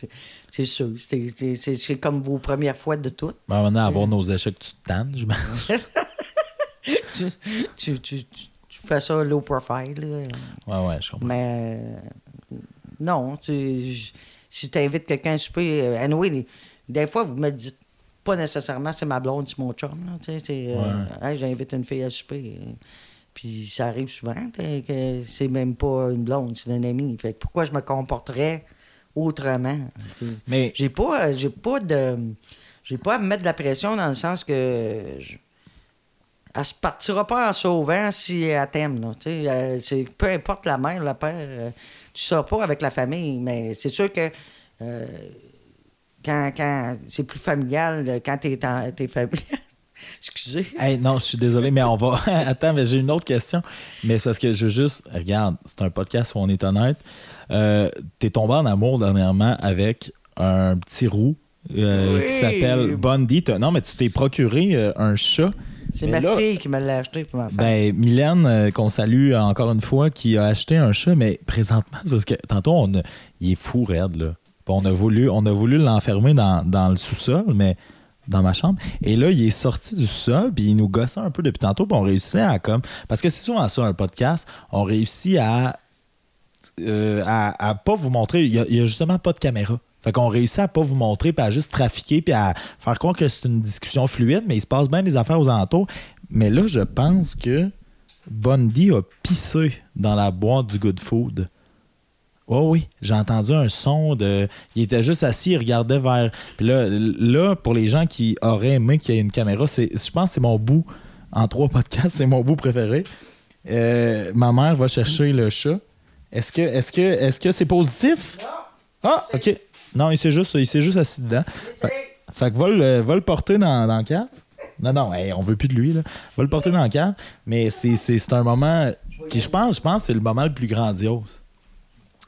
c'est sûr. C'est- c'est- C'est c'est comme vos premières fois de tout. Ben, maintenant, avoir nos échecs, tu te tannes, je tu, tu, tu, tu- tu fais ça low profile. là. Ouais, ouais, je comprends. Mais euh, non, tu, j- si tu invites quelqu'un à souper, euh, anyway, des, fois, vous me dites pas nécessairement c'est ma blonde, c'est mon chum. Là, euh, Ouais. Hey, j'invite une fille à souper. Puis ça arrive souvent que c'est même pas une blonde, c'est un ami. Fait que pourquoi je me comporterais autrement? Mais J'ai pas, euh, j'ai pas de. J'ai pas à me mettre de la pression dans le sens que. je- elle se partira pas en sauvant si elle t'aime. là. Euh, c'est- peu importe la mère, le père, euh, tu sors pas avec la famille, mais c'est sûr que euh, quand, quand c'est plus familial, euh, quand t'es, en- t'es familial. Excusez. Hey, non, je suis désolé, mais on va. Attends, mais j'ai une autre question. Mais c'est parce que je veux juste. Regarde, c'est un podcast où on est honnête. Euh, T'es tombé en amour dernièrement avec un petit roux euh, Oui. qui s'appelle Bundy. T'as- Non, mais tu t'es procuré euh, un chat. C'est ma là- fille qui me l'a acheté pour ma femme. Ben, Mylène, euh, qu'on salue encore une fois, qui a acheté un chat, mais présentement, parce que tantôt, on a- il est fou, raide, là. On a voulu, on a voulu l'enfermer dans, dans le sous-sol, mais dans ma chambre. Et là, il est sorti du sol, puis il nous gossait un peu depuis tantôt, puis on réussit à comme. Parce que c'est souvent ça, un podcast, on réussit à. euh, à, à pas vous montrer. Il y, a, il y a justement pas de caméra. Fait qu'on réussit à pas vous montrer, puis à juste trafiquer, puis à faire croire que c'est une discussion fluide, mais il se passe bien des affaires aux alentours. Mais là, je pense que Bundy a pissé dans la boîte du Good Food. Oh oui, j'ai entendu un son de. Il était juste assis, il regardait vers. Puis là, là, pour les gens qui auraient aimé qu'il y ait une caméra, c'est, je pense que c'est mon bout en trois podcasts, c'est mon bout préféré. Euh, ma mère va chercher le chat. Est-ce que est-ce que est-ce que c'est positif? Ah, ok. Non, il s'est juste, il s'est juste assis dedans. Fait, fait que va le, va le porter dans, dans le cave. Non, non, hey, on veut plus de lui. Là. Va le porter dans le cave. Mais c'est, un moment qui, je pense, je pense, que c'est le moment le plus grandiose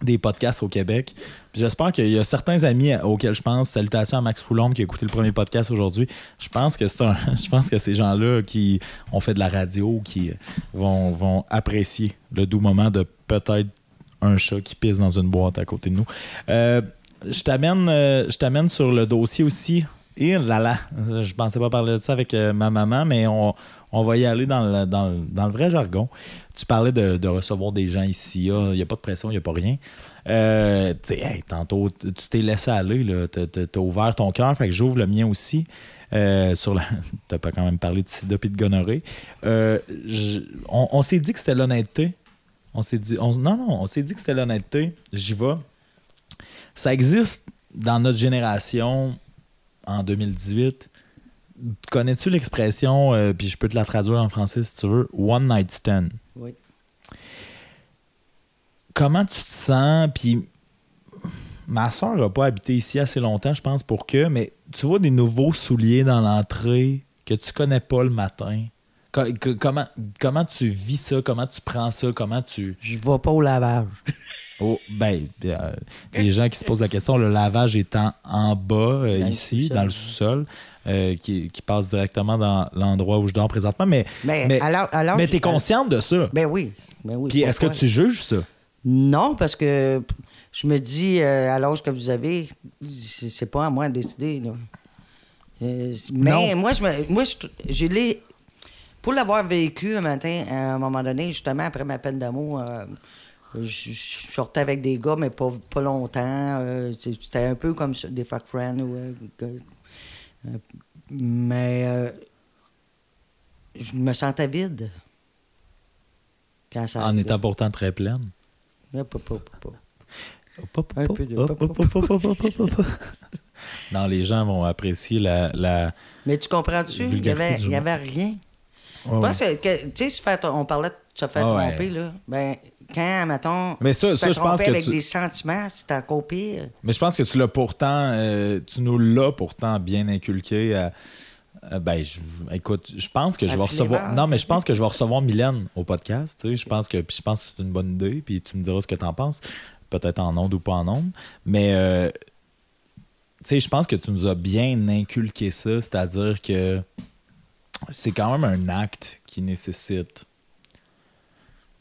des podcasts au Québec. J'espère qu'il y a certains amis auxquels je pense. Salutations à Max Foulombe qui a écouté le premier podcast aujourd'hui. Je pense que c'est un, je pense que ces gens-là qui ont fait de la radio, qui vont, vont apprécier le doux moment de peut-être un chat qui pisse dans une boîte à côté de nous. Euh, je t'amène, euh, je t'amène sur le dossier aussi. Et là là, je pensais pas parler de ça avec euh, ma maman, mais on, on va y aller dans le, dans le- vrai jargon. Tu parlais de, recevoir des gens ici. Il n'y a pas de pression, il n'y a pas rien. Euh, tantôt, tu t'es laissé aller. Tu as ouvert ton cœur, fait que j'ouvre le mien aussi. Euh, sur. T'as pas quand même parlé de sida et de gonorrhée. On s'est dit que c'était l'honnêteté. On s'est dit. on- non, non, on s'est dit que c'était l'honnêteté. J'y vais. Ça existe dans notre génération en 2018. Connais-tu l'expression, euh, puis je peux te la traduire en français si tu veux, one night stand? Oui. Comment tu te sens? Puis ma soeur n'a pas habité ici assez longtemps, je pense, pour que, mais tu vois des nouveaux souliers dans l'entrée que tu connais pas le matin. Comment, comment tu vis ça? Comment tu prends ça? Comment tu. Je vais pas au lavage. Oh, ben, euh, les gens qui se posent la question, le lavage étant en bas, euh, Dans ici, dans le sous-sol, euh, qui, qui passe directement dans l'endroit où je dors présentement. Mais, Mais, mais, alors, alors mais t'es consciente de ça. Ben oui. Ben oui, Puis est-ce que tu juges ça? Non, parce que je me dis, à l'âge que vous avez, c'est pas à moi de décider. là. Mais Non. moi, je me, moi, je- j'ai les. Pour l'avoir vécu un matin, à un moment donné, justement, après ma peine d'amour, je, sortais avec des gars, mais pas, pas longtemps. euh, C'était un peu comme ça, des fuck friends. ou, euh, euh, mais euh, je me sentais vide. Quand ça En arrivait. étant pourtant très pleine. Ouais, pas- pas- pas- pas. Hop, Un peu de-. Non, les gens vont apprécier la. la... Mais tu comprends-tu? Il n'y avait, rien. Ouais, ouais. que, se on parlait de se faire Ah ouais. tromper, là. Ben, quand, mettons, Mais ça- ça, je pense que avec tu- des sentiments, c'est encore pire. Mais je pense que tu l'as pourtant, euh, tu nous l'as pourtant bien inculqué. à- à- ben, je- écoute, je pense que je vais recevoir. Non, mais je pense que je vais recevoir Mylène au podcast. tu sais. Je pense que, puis je pense que c'est une bonne idée. Puis tu me diras ce que tu en penses, peut-être en ondes ou pas en ondes. Mais euh, tu sais, je pense que tu nous as bien inculqué ça, c'est-à-dire que c'est quand même un acte qui nécessite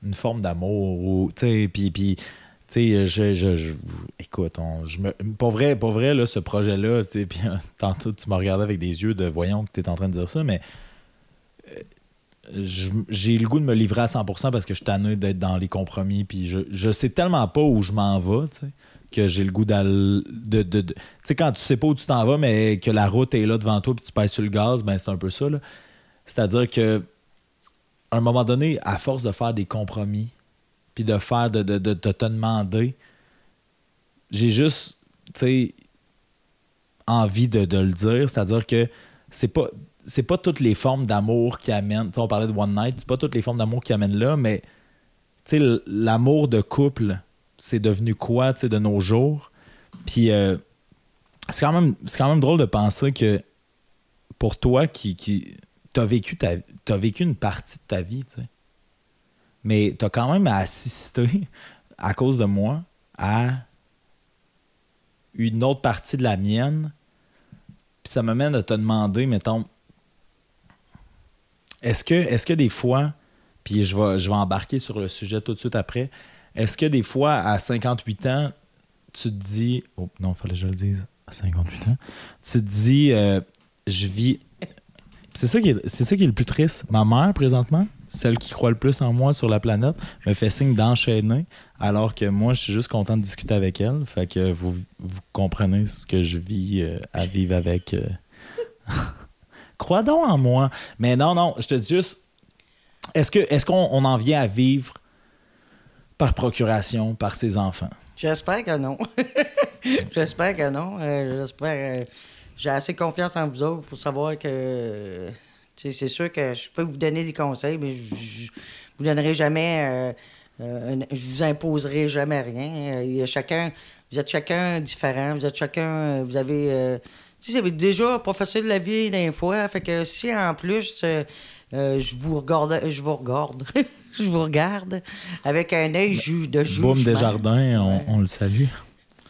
une forme d'amour ou tu sais puis puis tu sais je, je, écoute on, je me vrai pour vrai là ce projet là tu sais puis tantôt tu m'as regardé avec des yeux de voyons que tu es en train de dire ça mais euh, j'ai le goût de me livrer à 100% parce que je suis d'être dans les compromis puis je, je sais tellement pas où je m'en vais tu sais que j'ai le goût de, de, de- tu sais quand tu sais pas où tu t'en vas mais que la route est là devant toi puis tu pèses sur le gaz ben c'est un peu ça là. C'est-à-dire que à un moment donné, à force de faire des compromis, puis de faire, de, de, de- de te demander, j'ai juste, tu sais, envie de, le dire. C'est-à-dire que c'est pas, c'est pas toutes les formes d'amour qui amènent. on parlait de One Night, c'est pas toutes les formes d'amour qui amènent là, mais l'amour de couple, c'est devenu quoi, de nos jours? Puis euh, c'est quand même, quand même drôle de penser que pour toi qui, qui t'as vécu ta, t'as vécu une partie de ta vie, tu sais. Mais t'as quand même assisté, à cause de moi, à une autre partie de la mienne. Puis ça m'amène à te demander, mettons, est-ce que, est-ce que des fois, puis je vais, je vais embarquer sur le sujet tout de suite après, est-ce que des fois, à 58 ans, tu te dis, oh non, fallait que je le dise, à 58 ans, tu te dis, euh, je vis. C'est ça, qui est, le plus triste. Ma mère, présentement, celle qui croit le plus en moi sur la planète, me fait signe d'enchaîner, alors que moi, je suis juste content de discuter avec elle. Fait que vous, vous comprenez ce que je vis euh, à vivre avec. euh. Crois donc en moi. Mais non, non, je te dis juste, est-ce, que, est-ce qu'on on en vient à vivre par procuration, par ses enfants? J'espère que non. J'espère que non. Euh, J'espère. J'ai assez confiance en vous autres pour savoir que. c'est sûr que je peux vous donner des conseils, mais je, vous donnerai jamais. euh, euh, je vous imposerai jamais rien. Euh, il y a chacun. Vous êtes chacun différent. Vous êtes chacun. Vous avez. euh, tu sais, c'est déjà pas facile la vie d'un fois. Fait que si en plus. je vous regarde, je vous regarde, je vous regarde avec un œil ju- de jugement. Boum Desjardins, on, on le salue.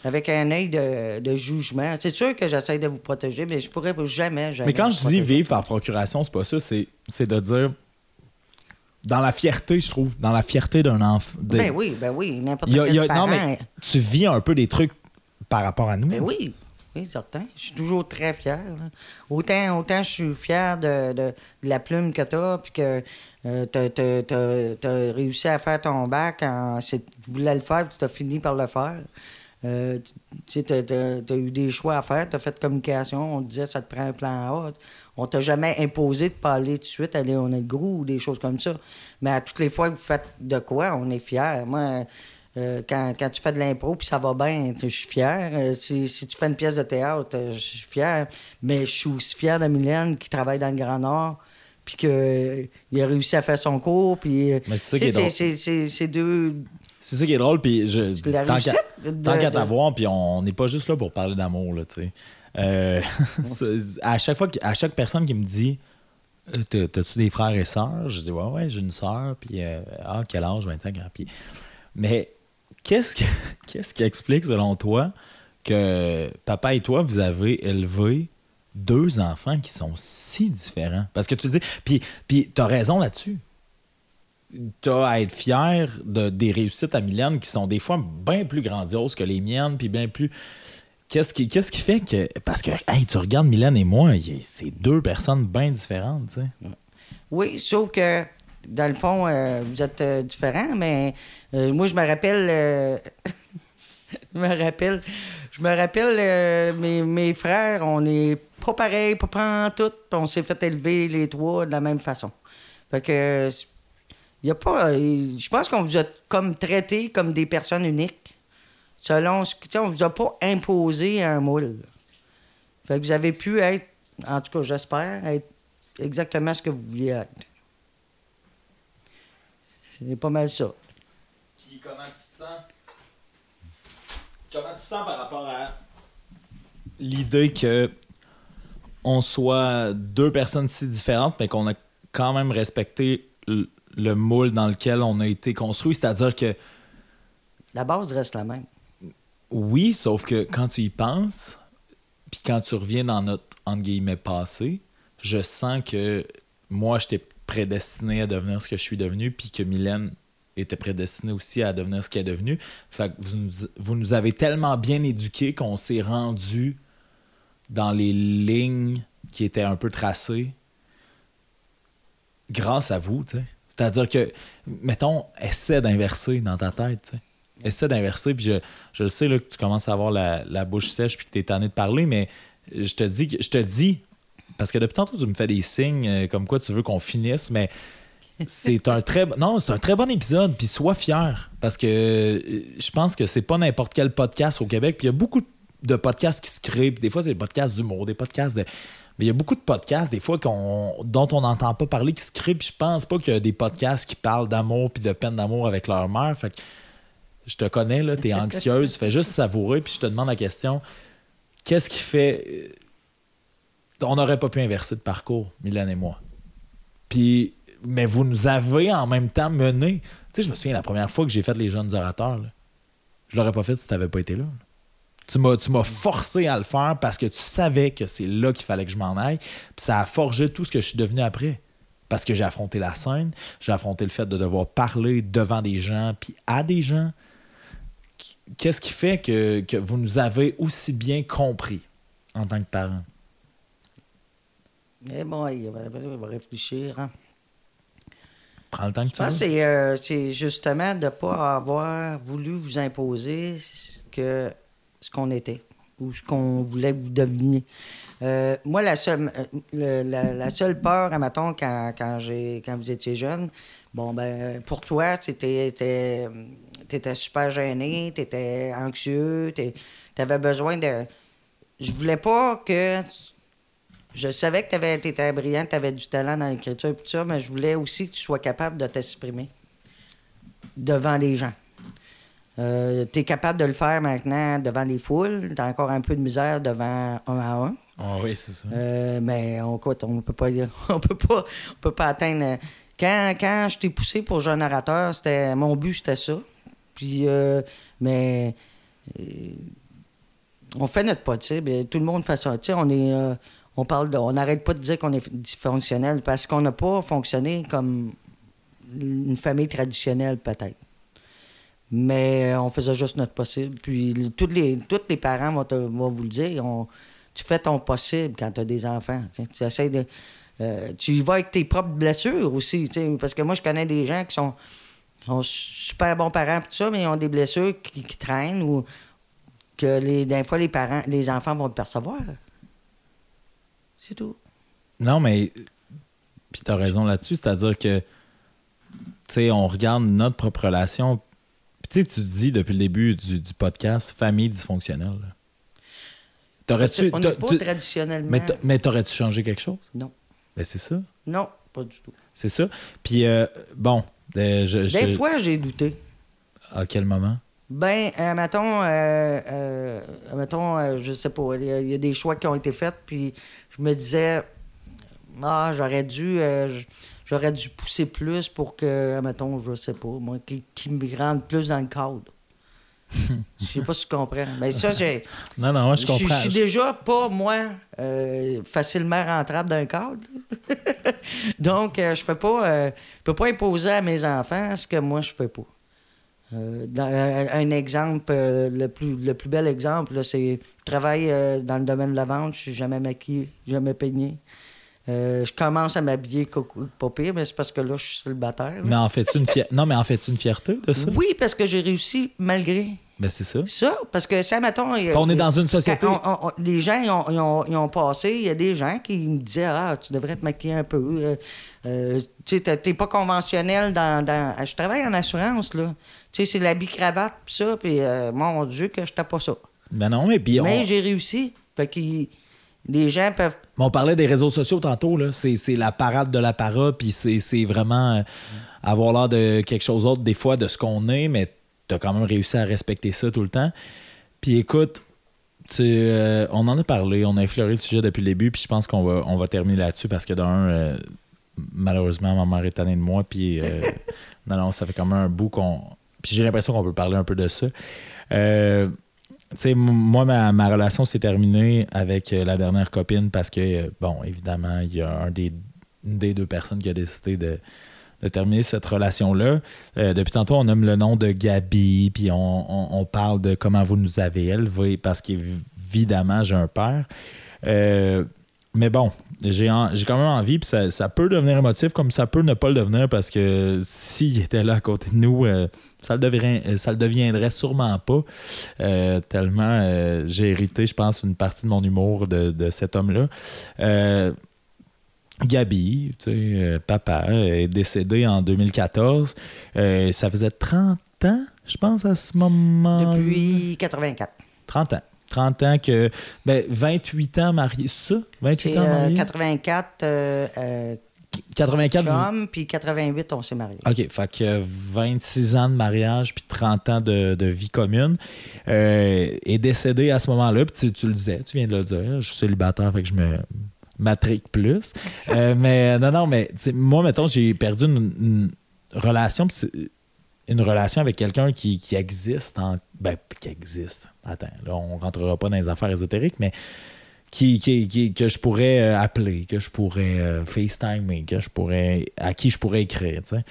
Avec un œil de, de jugement. C'est sûr que j'essaie de vous protéger, mais je pourrais jamais, jamais Mais quand je dis vivre par procuration, c'est pas ça, c'est, c'est de dire dans la fierté, je trouve, dans la fierté d'un enfant. Ben oui, ben oui, n'importe quel il y a- parent. non, mais tu vis un peu des trucs par rapport à nous. Ben oui, oui, certain. Je suis toujours très fier. Autant, autant je suis fier de, de- de la plume que t'as, puis que euh, t'as, t'as- t'as- t'as réussi à faire ton bac, en, tu voulais le faire, puis tu as fini par le faire. Euh, tu sais, as, eu des choix à faire, tu as fait communication, on te disait ça te prend un plan A. On t'a jamais imposé de pas aller tout de suite aller on est gros ou des choses comme ça. Mais à toutes les fois que vous faites de quoi, on est fiers. Moi, euh, quand, quand tu fais de l'impro puis ça va bien, je suis fier. Euh, si, si tu fais une pièce de théâtre, je suis fier. Mais je suis aussi fier de Mylène qui travaille dans le Grand Nord puis qu'il a réussi à faire son cours. Puis, Mais c'est ça qui est drôle. c'est deux... C'est ça qui est drôle, puis je, tant qu'à, t'avoir, puis on n'est pas juste là pour parler d'amour, là, tu sais. Euh, à chaque fois, à chaque personne qui me dit Euh, T'as- T'as-tu des frères et sœurs? Je dis Ouais, ouais, j'ai une sœur, puis euh, ah, quel âge? 25 ans. Puis... Mais qu'est-ce, que- qu'est-ce qui explique, selon toi, que papa et toi, vous avez élevé deux enfants qui sont si différents? Parce que tu le dis, puis, puis t'as raison là-dessus. T'as à être fier de, des réussites à Mylène qui sont des fois bien plus grandioses que les miennes, puis bien plus. Qu'est-ce qui, qu'est-ce qui fait que. Parce que, hey, tu regardes Mylène et moi, c'est deux personnes bien différentes, tu sais. Oui, sauf que, dans le fond, euh, vous êtes euh, différents, mais euh, moi, je me rappelle. je me rappelle. Je me rappelle, mes, mes frères, on est pas pareil, pas prendre tout, on s'est fait élever les trois de la même façon. Fait que. Y a pas. euh, Je pense qu'on vous a comme traités comme des personnes uniques. Selon ce que. On vous a pas imposé un moule. Fait que vous avez pu être, en tout cas, j'espère, être exactement ce que vous vouliez être. C'est pas mal ça. Puis comment tu te sens? Comment tu sens par rapport à l'idée que on soit deux personnes si différentes, mais qu'on a quand même respecté le, le moule dans lequel on a été construit, c'est-à-dire que La base reste la même. oui, sauf que quand tu y penses, puis quand tu reviens dans notre entre guillemets passé, je sens que moi j'étais prédestiné à devenir ce que je suis devenu, puis que Mylène était prédestinée aussi à devenir ce qu'elle est devenue. Fait que vous nous, vous nous avez tellement bien éduqués qu'on s'est rendu dans les lignes qui étaient un peu tracées grâce à vous, tu sais. C'est-à-dire que, mettons, essaie d'inverser dans ta tête, tu sais. Essaie d'inverser, puis je, je le sais là, que tu commences à avoir la, la bouche sèche puis que tu es tanné de parler, mais je te dis, je te dis, parce que depuis tantôt, tu me fais des signes euh, comme quoi tu veux qu'on finisse, mais c'est un très non, c'est un très bon épisode, puis sois fier, parce que euh, je pense que c'est pas n'importe quel podcast au Québec, puis il y a beaucoup de podcasts qui se créent, puis des fois c'est des podcasts d'humour, des podcasts de mais il y a beaucoup de podcasts, des fois, dont on n'entend pas parler, qui se créent, puis je pense pas qu'il y a des podcasts qui parlent d'amour puis de peine d'amour avec leur mère. Fait que je te connais, là, t'es anxieuse, fais juste savourer, puis je te demande la question qu'est-ce qui fait. euh, On n'aurait pas pu inverser de parcours, Mylène et moi? Puis, mais vous nous avez en même temps mené. Tu sais, je me souviens la première fois que j'ai fait les jeunes orateurs, là, je l'aurais pas fait si t'avais pas été là. là. Tu m'as, tu m'as forcé à le faire parce que tu savais que c'est là qu'il fallait que je m'en aille. Puis ça a forgé tout ce que je suis devenu après. Parce que j'ai affronté la scène, j'ai affronté le fait de devoir parler devant des gens, puis à des gens. Qu'est-ce qui fait que, que vous nous avez aussi bien compris en tant que parents? Mais bon, il va, réfléchir. Hein. Prends le temps que tu veux. c'est, euh, c'est justement de ne pas avoir voulu vous imposer que, ce qu'on était ou ce qu'on voulait vous deveniez. Euh, moi, la seule, euh, le- la, seule peur, admettons, quand, quand, quand vous étiez jeune, bon, ben, pour toi, c'était, t'étais, t'étais super gêné, t'étais anxieux, t'avais besoin de... Je voulais pas que... Je savais que tu étais brillant, tu avais du talent dans l'écriture et tout ça, mais je voulais aussi que tu sois capable de t'exprimer devant les gens. Tu es capable de le faire maintenant devant les foules. Tu as encore un peu de misère devant un à un. Ah oui, c'est ça. Euh, mais on écoute, on peut pas on peut pas on peut pas atteindre quand, quand je t'ai poussé pour jeune orateur, c'était mon but c'était ça. Puis euh, mais euh, on fait notre possible, tout le monde fait ça, on est euh, on parle de, on n'arrête pas de dire qu'on est dysfonctionnel parce qu'on n'a pas fonctionné comme une famille traditionnelle peut-être. Mais on faisait juste notre possible. Puis tous les, les parents vont, te- vont vous le dire. on- tu fais ton possible quand tu as des enfants. tu essaies de. euh, tu y vas avec tes propres blessures aussi. Parce que moi, je connais des gens qui sont, sont super bons parents, tout ça, mais ils ont des blessures qui, qui traînent ou que les, des fois, les parents, les enfants vont le percevoir. C'est tout. Non, mais. Puis t'as raison là-dessus, c'est-à-dire que. Tu sais, on regarde notre propre relation. Tu sais, tu dis depuis le début du, du podcast famille dysfonctionnelle. là. T'aurais-tu. on t'as- n'est pas traditionnellement. mais t'a- mais t'aurais-tu changé quelque chose? Non. Ben, c'est ça. Non, pas du tout. C'est ça. Puis, euh, bon, euh, je, je- Des fois, j'ai douté. À quel moment? Ben, euh, mettons, euh, euh, mettons euh, je sais pas, il y, a- il y a des choix qui ont été faits, puis je me disais, ah, j'aurais dû, euh, j- j'aurais dû pousser plus pour que, mettons, je sais pas, moi, qui, qui me rentre plus dans le cadre. Je sais pas si tu comprends. Mais ça, j'ai. Non, non, je Je comprends. je suis déjà pas, moi, euh, facilement rentrable d'un cadre. Donc, euh, je peux pas euh, je peux pas imposer à mes enfants ce que moi, je fais pas. Dans- un, un exemple, le, plus, le plus bel exemple, c'est je travaille dans le domaine de la vente, je suis jamais maquillé, jamais peigné. Euh, je commence à m'habiller pas pire, mais c'est parce que là, je suis célibataire. là. Mais en fait une fier- Non, mais en fait une fierté de ça? Oui, parce que j'ai réussi malgré. Ben, c'est ça. Ça, parce que ça, mettons. On est dans une société- Quand on- on- les gens, ils ont, ils ont- ils ont passé, il y a des gens qui me disaient Ah, tu devrais te maquiller un peu. euh, euh, tu sais, t'es- pas conventionnel dans, dans- Je travaille en assurance, là. Tu sais, c'est l'habit cravate, pis ça, puis euh, mon Dieu, que je pas ça. Ben non, mais puis Mais j'ai réussi. Fait que les gens peuvent. Mais on parlait des réseaux sociaux tantôt, là. C'est, c'est la parade de la para, puis c'est, c'est vraiment euh, avoir l'air de quelque chose d'autre, des fois, de ce qu'on est, mais t'as quand même réussi à respecter ça tout le temps. Puis écoute, tu, euh, on en a parlé, on a effleuré le sujet depuis le début, puis je pense qu'on va, on va terminer là-dessus parce que d'un, euh, malheureusement, ma mère est tannée de moi, puis euh, non, non, ça fait quand même un bout qu'on. Puis j'ai l'impression qu'on peut parler un peu de ça. Tu sais, moi, ma, ma relation s'est terminée avec euh, la dernière copine parce que, euh, bon, évidemment, il y a un des, une des deux personnes qui a décidé de, de terminer cette relation-là. Euh, depuis tantôt, on nomme le nom de Gabi, puis on, on- parle de comment vous nous avez élevés parce qu'évidemment, j'ai un père. Mais bon, j'ai quand même envie, puis ça, ça peut devenir émotif comme ça peut ne pas le devenir parce que s'il était là à côté de nous, ça, le devrait- ça le deviendrait sûrement pas. Euh, tellement euh, j'ai hérité, je pense, une partie de mon humour de, de cet homme-là. Euh, Gabi, tu sais, euh, papa, est décédé en 2014. Euh, ça faisait 30 ans, je pense, à ce moment. Depuis 84. 30 ans. 30 ans que. Ben, 28 ans marié, ça? 28 C'est ans euh, marié? 84 euh, euh, 84. vous- chum, puis 88, on s'est mariés. OK, fait que 26 ans de mariage puis 30 ans de, de vie commune. Euh, est décédé à ce moment-là, puis tu, tu le disais, tu viens de le dire, je suis célibataire, fait que je me matrique plus. Euh, mais non, non, mais moi, mettons, j'ai perdu une, une relation, une relation avec quelqu'un qui, qui existe, en, ben, qui existe. Attends, là, on rentrera pas dans les affaires ésotériques, mais qui, qui- qui- que je pourrais euh, appeler, que je pourrais euh, FaceTimer, que je pourrais, à qui je pourrais écrire, tu sais.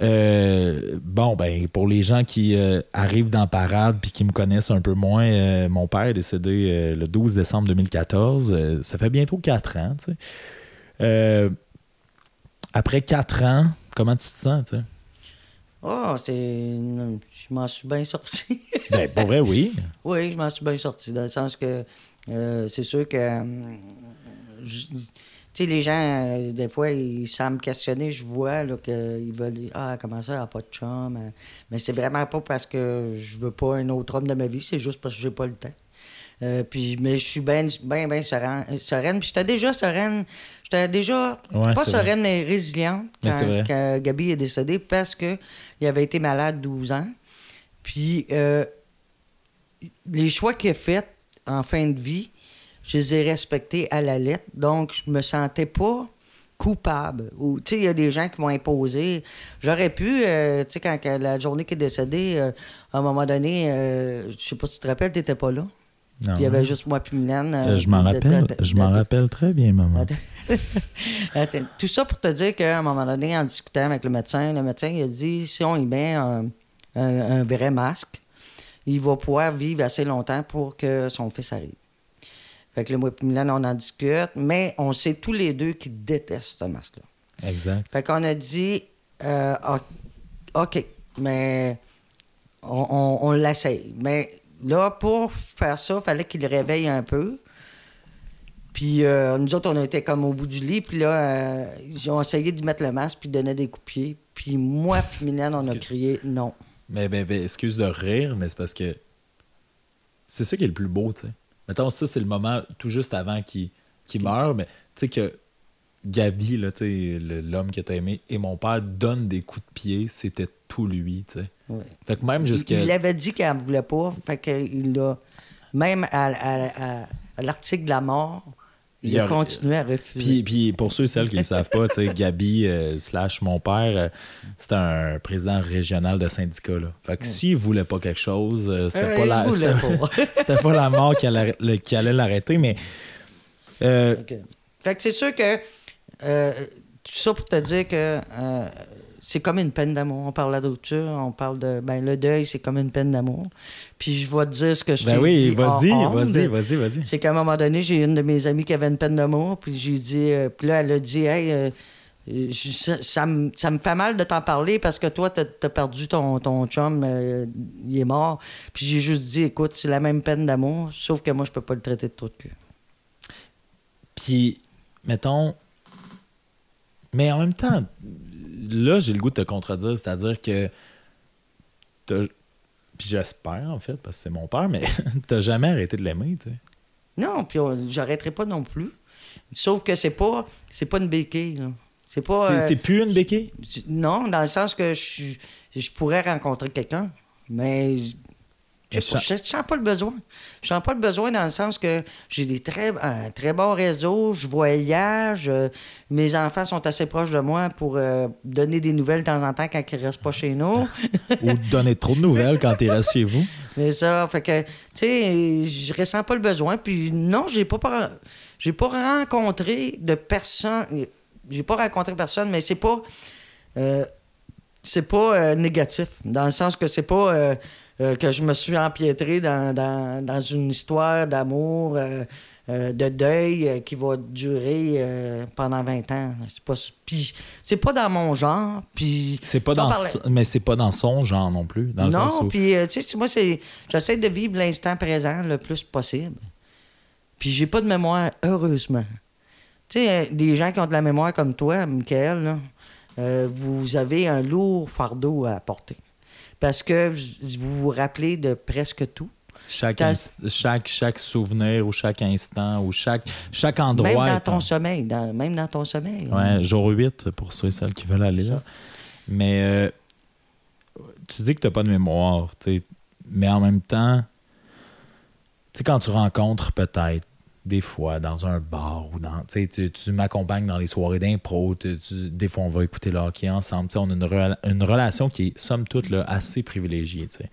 Euh, bon, ben, pour les gens qui euh, arrivent dans Parade puis qui me connaissent un peu moins, euh, mon père est décédé le 12 décembre 2014. Euh, ça fait bientôt quatre ans, tu sais. Euh, après quatre ans, comment tu te sens, tu sais? Oh, c'est. Je m'en suis bien sorti. Ben, pour vrai, oui. oui, je m'en suis bien sorti, dans le sens que euh, c'est sûr que. euh, tu sais, les gens, euh, des fois, ils, me questionner, je vois qu'ils veulent dire Ah, comment ça, elle n'a pas de chum. euh. Mais c'est vraiment pas parce que je veux pas un autre homme de ma vie, c'est juste parce que j'ai pas le temps. Euh, puis, mais je suis bien, bien, bien sereine. sereine. Puis j'étais déjà sereine. J'étais déjà, Ouais, pas vrai. sereine, mais résiliente Mais quand, quand Gabi est décédé parce qu'il avait été malade 12 ans. Puis euh, les choix qu'il a faits en fin de vie, je les ai respectés à la lettre. Donc, je me sentais pas coupable. Ou, tu sais, il y a des gens qui m'ont imposé. J'aurais pu, euh, tu sais, quand la journée qu'il est décédé, euh, à un moment donné, euh, je sais pas si tu te rappelles, t'étais pas là. Non. Il y avait juste moi puis Mylène. euh, je m'en de- de- rappelle, de- je m'en rappelle très bien, maman. Tout ça pour te dire qu'à un moment donné, en discutant avec le médecin, le médecin il a dit si on y met un, un- un vrai masque, il va pouvoir vivre assez longtemps pour que son fils arrive. Fait que le moi et Mylène, on en discute, mais on sait tous les deux qu'ils détestent ce masque-là. Exact. Fait qu'on a dit euh, OK, mais on, on, on l'essaye. Mais là, pour faire ça, il fallait qu'il le réveille un peu. Puis euh, nous autres, on était comme au bout du lit. Puis là, euh, ils ont essayé de mettre le masque puis donner des coups de pied. Puis moi puis Mylène, on a crié non. Mais, mais, excuse de rire, mais c'est parce que c'est ça qui est le plus beau, tu sais. Mettons, ça, c'est le moment tout juste avant qu'il meure, mais tu sais que Gabi, l'homme que t'as aimé, et mon père donnent des coups de pied, c'était tout lui, tu sais. Ouais. Fait que même jusqu'à... Il, avait dit qu'elle ne voulait pas. Fait qu'il l'a. Même à, à- à- à l'article de la mort, Il, Il a a- continué à refuser. Puis, puis pour ceux et celles qui ne le savent pas, Gabi euh, slash mon père, euh, c'était un président régional de syndicat. Là. Fait que s'il voulait pas quelque chose, euh, c'était Euh, pas la c'était- pas. c'était pas la mort qui allait, le- qui allait l'arrêter, mais. Fait que c'est sûr que tout ça pour te dire que c'est comme une peine d'amour. On parle rupture, on parle de ben le deuil, c'est comme une peine d'amour. Puis je vais te dire ce que je ben oui, vas-y, vas-y, vas-y, vas-y. C'est qu'à un moment donné, j'ai une de mes amies qui avait une peine d'amour, puis j'ai dit, euh, puis là, elle a dit, hey, euh, je- ça, ça me, ça me fait mal de t'en parler parce que toi, t'as as perdu ton, ton chum, euh, il est mort. Puis j'ai juste dit, écoute, c'est la même peine d'amour, sauf que moi, je peux pas le traiter de trop de cul. Puis, mettons. Mais en même temps, là, j'ai le goût de te contredire, c'est-à-dire que. Puis j'espère, en fait, parce que c'est mon père, mais t'as jamais arrêté de l'aimer, tu sais. Non, puis j'arrêterai pas non plus. Sauf que c'est pas, c'est pas une béquille. C'est pas. C'est- euh, plus une béquille? non, dans le sens que je, je pourrais rencontrer quelqu'un, mais Mais Je je sens pas le besoin. Je sens pas le besoin dans le sens que j'ai des très, un très bon réseau, je voyage, euh, mes enfants sont assez proches de moi pour euh, donner des nouvelles de temps en temps quand ils restent pas chez nous. Ou donner trop de nouvelles quand tu restes chez vous. Mais ça, fait que, tu sais, je ressens pas le besoin. Puis non, j'ai pas, pas- j'ai pas rencontré de personne. J'ai pas rencontré personne, mais c'est pas. euh, c'est pas négatif. Dans le sens que c'est pas euh, que je me suis empiétré dans, dans- dans une histoire d'amour, euh, euh, de deuil qui va durer pendant 20 ans. C'est pas, puis c'est pas dans mon genre. Puis C'est pas dans parlais. mais c'est pas dans son genre non plus. Dans non, où. puis tu sais, moi, c'est j'essaie de vivre l'instant présent le plus possible. Puis j'ai pas de mémoire, heureusement. Tu sais, des gens qui ont de la mémoire comme toi, Michael, là, euh, vous avez un lourd fardeau à porter. Parce que vous vous rappelez de presque tout. Chaque, chaque, chaque souvenir ou chaque instant ou chaque, chaque endroit. même dans ton sommeil. dans- même dans ton sommeil. Ouais, jour 8 pour ceux et celles qui veulent aller là. Mais euh, tu dis que t'as pas de mémoire, tu mais en même temps, tu sais, quand tu rencontres peut-être des fois dans un bar ou dans. Tu tu, m'accompagnes dans les soirées d'impro, des fois on va écouter le hockey ensemble. On a une, une relation qui est, somme toute, là, assez privilégiée. tu sais.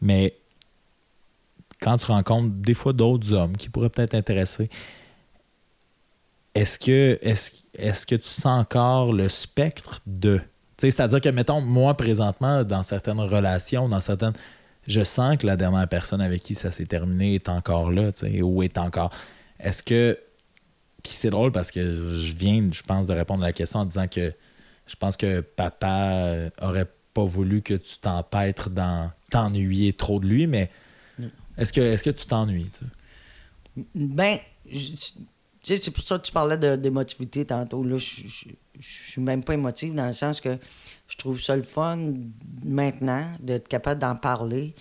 Mais quand tu rencontres des fois d'autres hommes qui pourraient peut-être t'intéresser, est-ce que, est est que tu sens encore le spectre de. C'est-à-dire que, mettons, moi, présentement, dans certaines relations, dans certaines. Je sens que la dernière personne avec qui ça s'est terminé est encore là, ou est encore. Est-ce que. Puis c'est drôle parce que je viens, je pense, de répondre à la question en disant que je pense que papa aurait pas voulu que tu t'empêtres dans t'ennuyer trop de lui, mais est-ce que, est que tu t'ennuies? Ben, je- tu sais, c'est pour ça que tu parlais de- d'émotivité tantôt. Là, je je- je suis même pas émotive dans le sens que je trouve ça le fun maintenant d'être capable d'en parler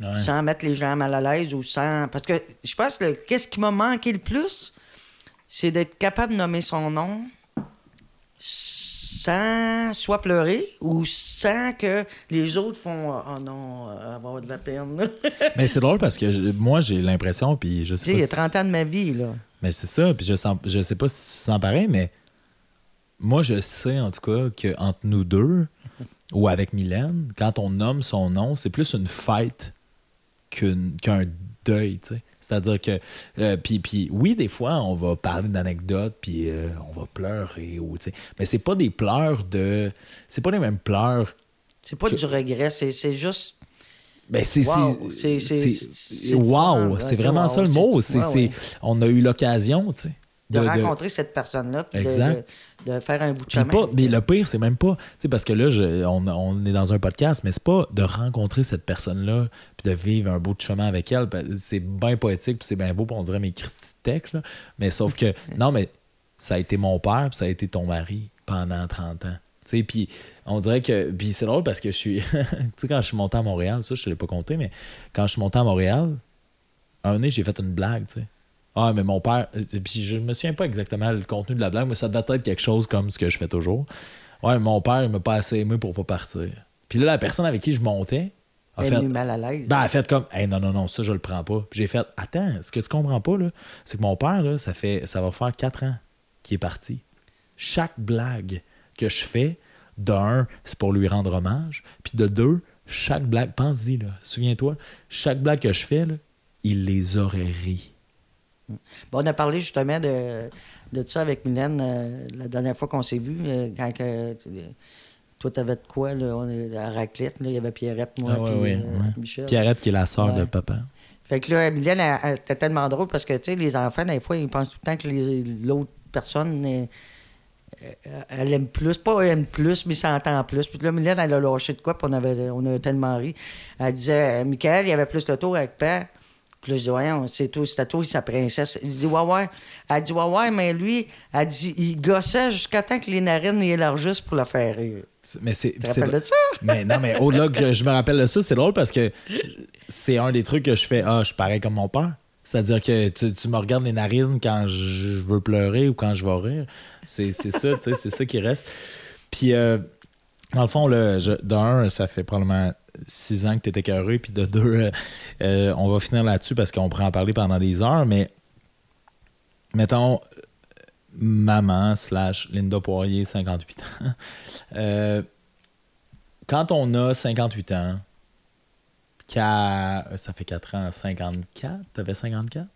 Ouais. sans mettre les gens mal à l'aise ou sans. Parce que je pense que qu'est-ce qui m'a manqué le plus, c'est d'être capable de nommer son nom sans soit pleurer ou sans que les autres font Oh non, euh, avoir de la peine. Mais c'est drôle parce que je- moi, j'ai l'impression, puis je sais sais, pas. il y a si- 30 ans de ma vie, là. Mais c'est ça, puis je, sens, je sais pas si tu sens pareil, mais moi, je sais en tout cas qu'entre nous deux, ou avec Mylène, quand on nomme son nom, c'est plus une fête qu'un deuil, tu sais. C'est-à-dire que, euh, puis, puis oui, des fois, on va parler d'anecdotes, puis euh, on va pleurer, ou, tu sais. Mais c'est pas des pleurs de. C'est pas les mêmes pleurs. C'est pas Que- du regret, c'est c'est juste. Ben, c'est. Wow, c'est- Wow, vraiment wow, ça le mot. C'est, ouais, on a eu l'occasion, tu sais. De, rencontrer cette personne-là, de. De, faire un bout de chemin. pas, mais le pire, c'est même pas. Parce que là, je- on, on est dans un podcast, mais c'est pas de rencontrer cette personne-là puis de vivre un beau de chemin avec elle. que C'est bien poétique, puis c'est bien beau, puis on dirait mes Christy de texte. là. Mais sauf que, non, mais ça a été mon père, puis ça a été ton mari pendant 30 ans. Puis on dirait que. Puis c'est drôle parce que je suis. tu sais, quand je suis monté à Montréal, ça, je te l'ai pas compté, mais quand je suis monté à Montréal, un moment j'ai fait une blague, tu sais. Ah, mais mon père. Puis je me souviens pas exactement le contenu de la blague, mais ça devait être quelque chose comme ce que je fais toujours. Ouais, mon père, il m'a pas assez aimé pour pas partir. Puis là, la personne avec qui je montais a Elle fait. mal à l'aise. Ben, elle a fait comme, hey, non, non, non, ça, je le prends pas. Puis j'ai fait, attends, ce que tu comprends pas, là, c'est que mon père, là, ça, fait, ça va faire quatre ans qu'il est parti. Chaque blague que je fais, d'un, c'est pour lui rendre hommage. Puis de deux, chaque blague, pense-y, là, souviens-toi, chaque blague que je fais, là, il les aurait ri. Bon, on a parlé justement de, de ça avec Mylène euh, la dernière fois qu'on s'est vu, euh, quand que, tu- toi, t'avais de quoi, là, on est à raclette, là, il y avait Pierrette, moi, Ah ouais, puis euh, ouais. Michel. Pierrette, qui est la sœur de papa. Fait que là, Mylène, elle- elle- c'était tellement drôle parce que, tu sais, les enfants, des fois, ils pensent tout le temps que l'autre personne, euh, euh, elle aime plus. Pas elle aime plus, mais s'entend plus. Puis là, Mylène, elle a lâché de quoi, puis on, avait, on a tellement ri. Elle disait, euh, Michael, il y avait plus le tour avec père. Puis là, je dis, voyons, c'est toi, c'était toi, sa princesse. Il dit, ouais, ouais. Elle dit, ouais, ouais, mais lui, elle dit, il gossait jusqu'à temps que les narines y élargissent pour la faire rire. C'est- Mais c'est. Tu te c'est- rappelles de ça? Mais non, mais au-delà que je me rappelle de ça, c'est drôle parce que c'est un des trucs que je fais. Ah, je suis pareil comme mon père. C'est-à-dire que tu, tu me regardes les narines quand je veux pleurer ou quand je vais rire. C'est c'est ça, tu sais, c'est ça qui reste. Puis, euh, dans le fond, là, je- d'un, ça fait probablement six ans que tu étais carré. Puis de deux, euh, euh, on va finir là-dessus parce qu'on pourrait en parler pendant des heures. Mais mettons, maman slash Linda Poirier, 58 ans. Euh, quand on a 58 ans, ça fait 4 ans, 54, t'avais 54,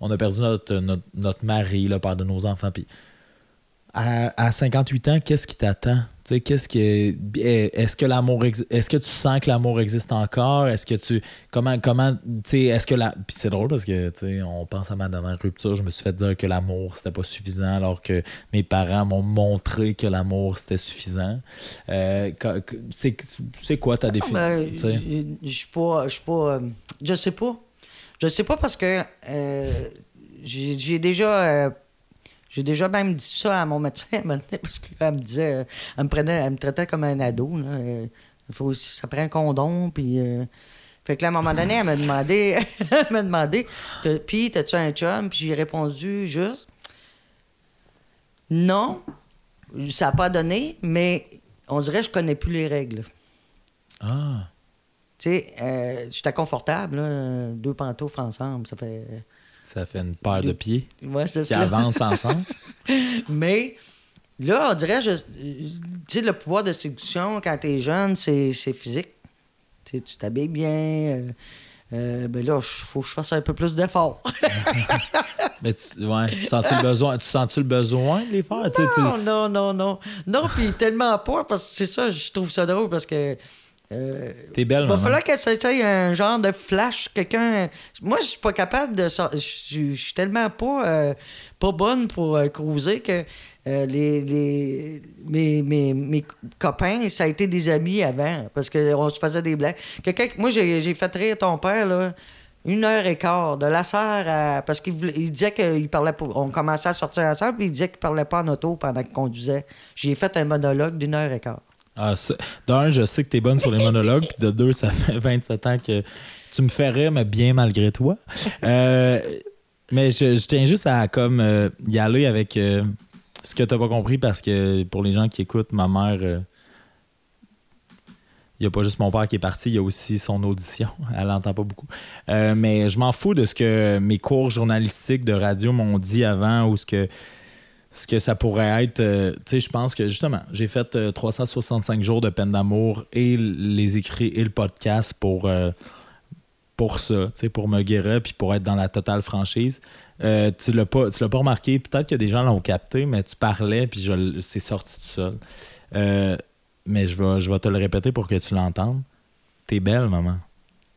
on a perdu notre, notre, notre mari, le père de nos enfants. Puis à, à 58 ans, qu'est-ce qui t'attend? Qu'est-ce que est-ce que l'amour est-ce que tu sens que l'amour existe encore? Est-ce que tu comment comment est-ce que la puis c'est drôle parce que tu sais on pense à ma dernière rupture, je me suis fait dire que l'amour c'était pas suffisant alors que mes parents m'ont montré que l'amour c'était suffisant. Euh, c'est quoi ta définition? Ben, sais? je suis pas. Je pas. euh, je sais pas. Je sais pas parce que euh, j'ai j'ai déjà. euh, j'ai déjà même dit ça à mon médecin à un moment donné, parce qu'elle me disait. euh, elle me prenait, elle me traitait comme un ado. Là, euh, il faut ça prend un condom, puis. euh, fait que là, à un moment donné, elle m'a demandé. elle m'a demandé. Puis, t'as-tu un chum? Puis j'ai répondu juste. Non. Ça n'a pas donné, mais on dirait que je connais plus les règles. Ah, Tu sais, euh, j'étais confortable, là, deux pantoufles ensemble, ça fait... ça fait une paire de pieds Ouais, qui ça. avancent ensemble. Mais là, on dirait, je- tu sais, le pouvoir de séduction, quand t'es jeune, c'est c'est physique. Tu tu t'habilles bien. euh, euh, ben là, il faut que je fasse un peu plus d'efforts. Mais tu, ouais, tu sens-tu le besoin, tu sens-tu le besoin de les faire? Tu tu- non, non, non, non. Non, puis tellement pas, parce que c'est ça, je trouve ça drôle, parce que... Euh, T'es belle, Il va falloir qu'elle s'essaye un genre de flash, quelqu'un. Moi, je suis pas capable de. Je suis- tellement pas, euh, pas bonne pour euh, cruiser que euh, les, les, mes, mes, mes copains, ça a été des amis avant, parce qu'on se faisait des blagues. Quelqu'un, moi, j'ai j'ai fait rire ton père, là. Une heure et quart, de la serre à. Parce qu'il voulait- il disait qu'il parlait pas. On commençait à sortir ensemble, puis il disait qu'il parlait pas en auto pendant qu'il conduisait. J'ai fait un monologue d'une heure et quart. Ah, D'un, je sais que t'es bonne sur les monologues, puis de deux, ça fait 27 ans que tu me fais rire, mais bien malgré toi. Euh, mais je, tiens juste à comme euh, y aller avec euh, ce que t'as pas compris, parce que pour les gens qui écoutent, ma mère, il n'y a pas juste mon père qui est parti, il y a aussi son audition. Elle n'entend pas beaucoup. Mais je m'en fous de ce que mes cours journalistiques de radio m'ont dit avant ou ce que ce que ça pourrait être. euh, tu sais, je pense que justement, j'ai fait euh, 365 jours de peine d'amour et les écrits et le podcast pour, euh, pour ça, tu sais, pour me guérir puis pour être dans la totale franchise. Euh, tu l'as pas, pas remarqué, peut-être que des gens l'ont capté, mais tu parlais puis c'est sorti tout seul. Euh, mais je vais, je vais te le répéter pour que tu l'entendes. T'es belle, maman.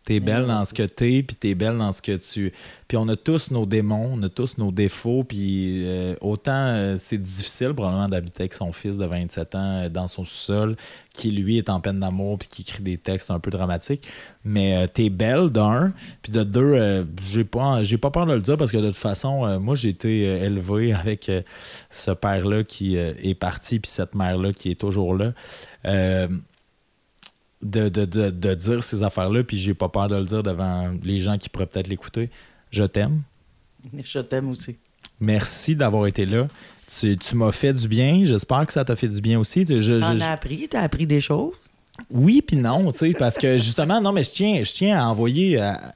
T'es belle dans ce que t'es, puis t'es belle dans ce que tu... Puis on a tous nos démons, on a tous nos défauts, puis euh, autant euh, c'est difficile probablement d'habiter avec son fils de 27 ans euh, dans son sous-sol, qui lui est en peine d'amour, puis qui écrit des textes un peu dramatiques, mais t'es belle d'un, puis de deux, j'ai pas, j'ai pas peur de le dire, parce que de toute façon, moi j'ai été élevé avec ce père-là qui est parti, puis cette mère-là qui est toujours là. Euh, de, de, de, de dire ces affaires-là, puis j'ai pas peur de le dire devant les gens qui pourraient peut-être l'écouter. Je t'aime. Je t'aime aussi. Merci d'avoir été là. Tu, tu m'as fait du bien. J'espère que ça t'a fait du bien aussi. Je- je- T'en as appris, t'as appris des choses. Oui, puis non, tu sais, parce que justement, non, mais je tiens, je tiens à envoyer à-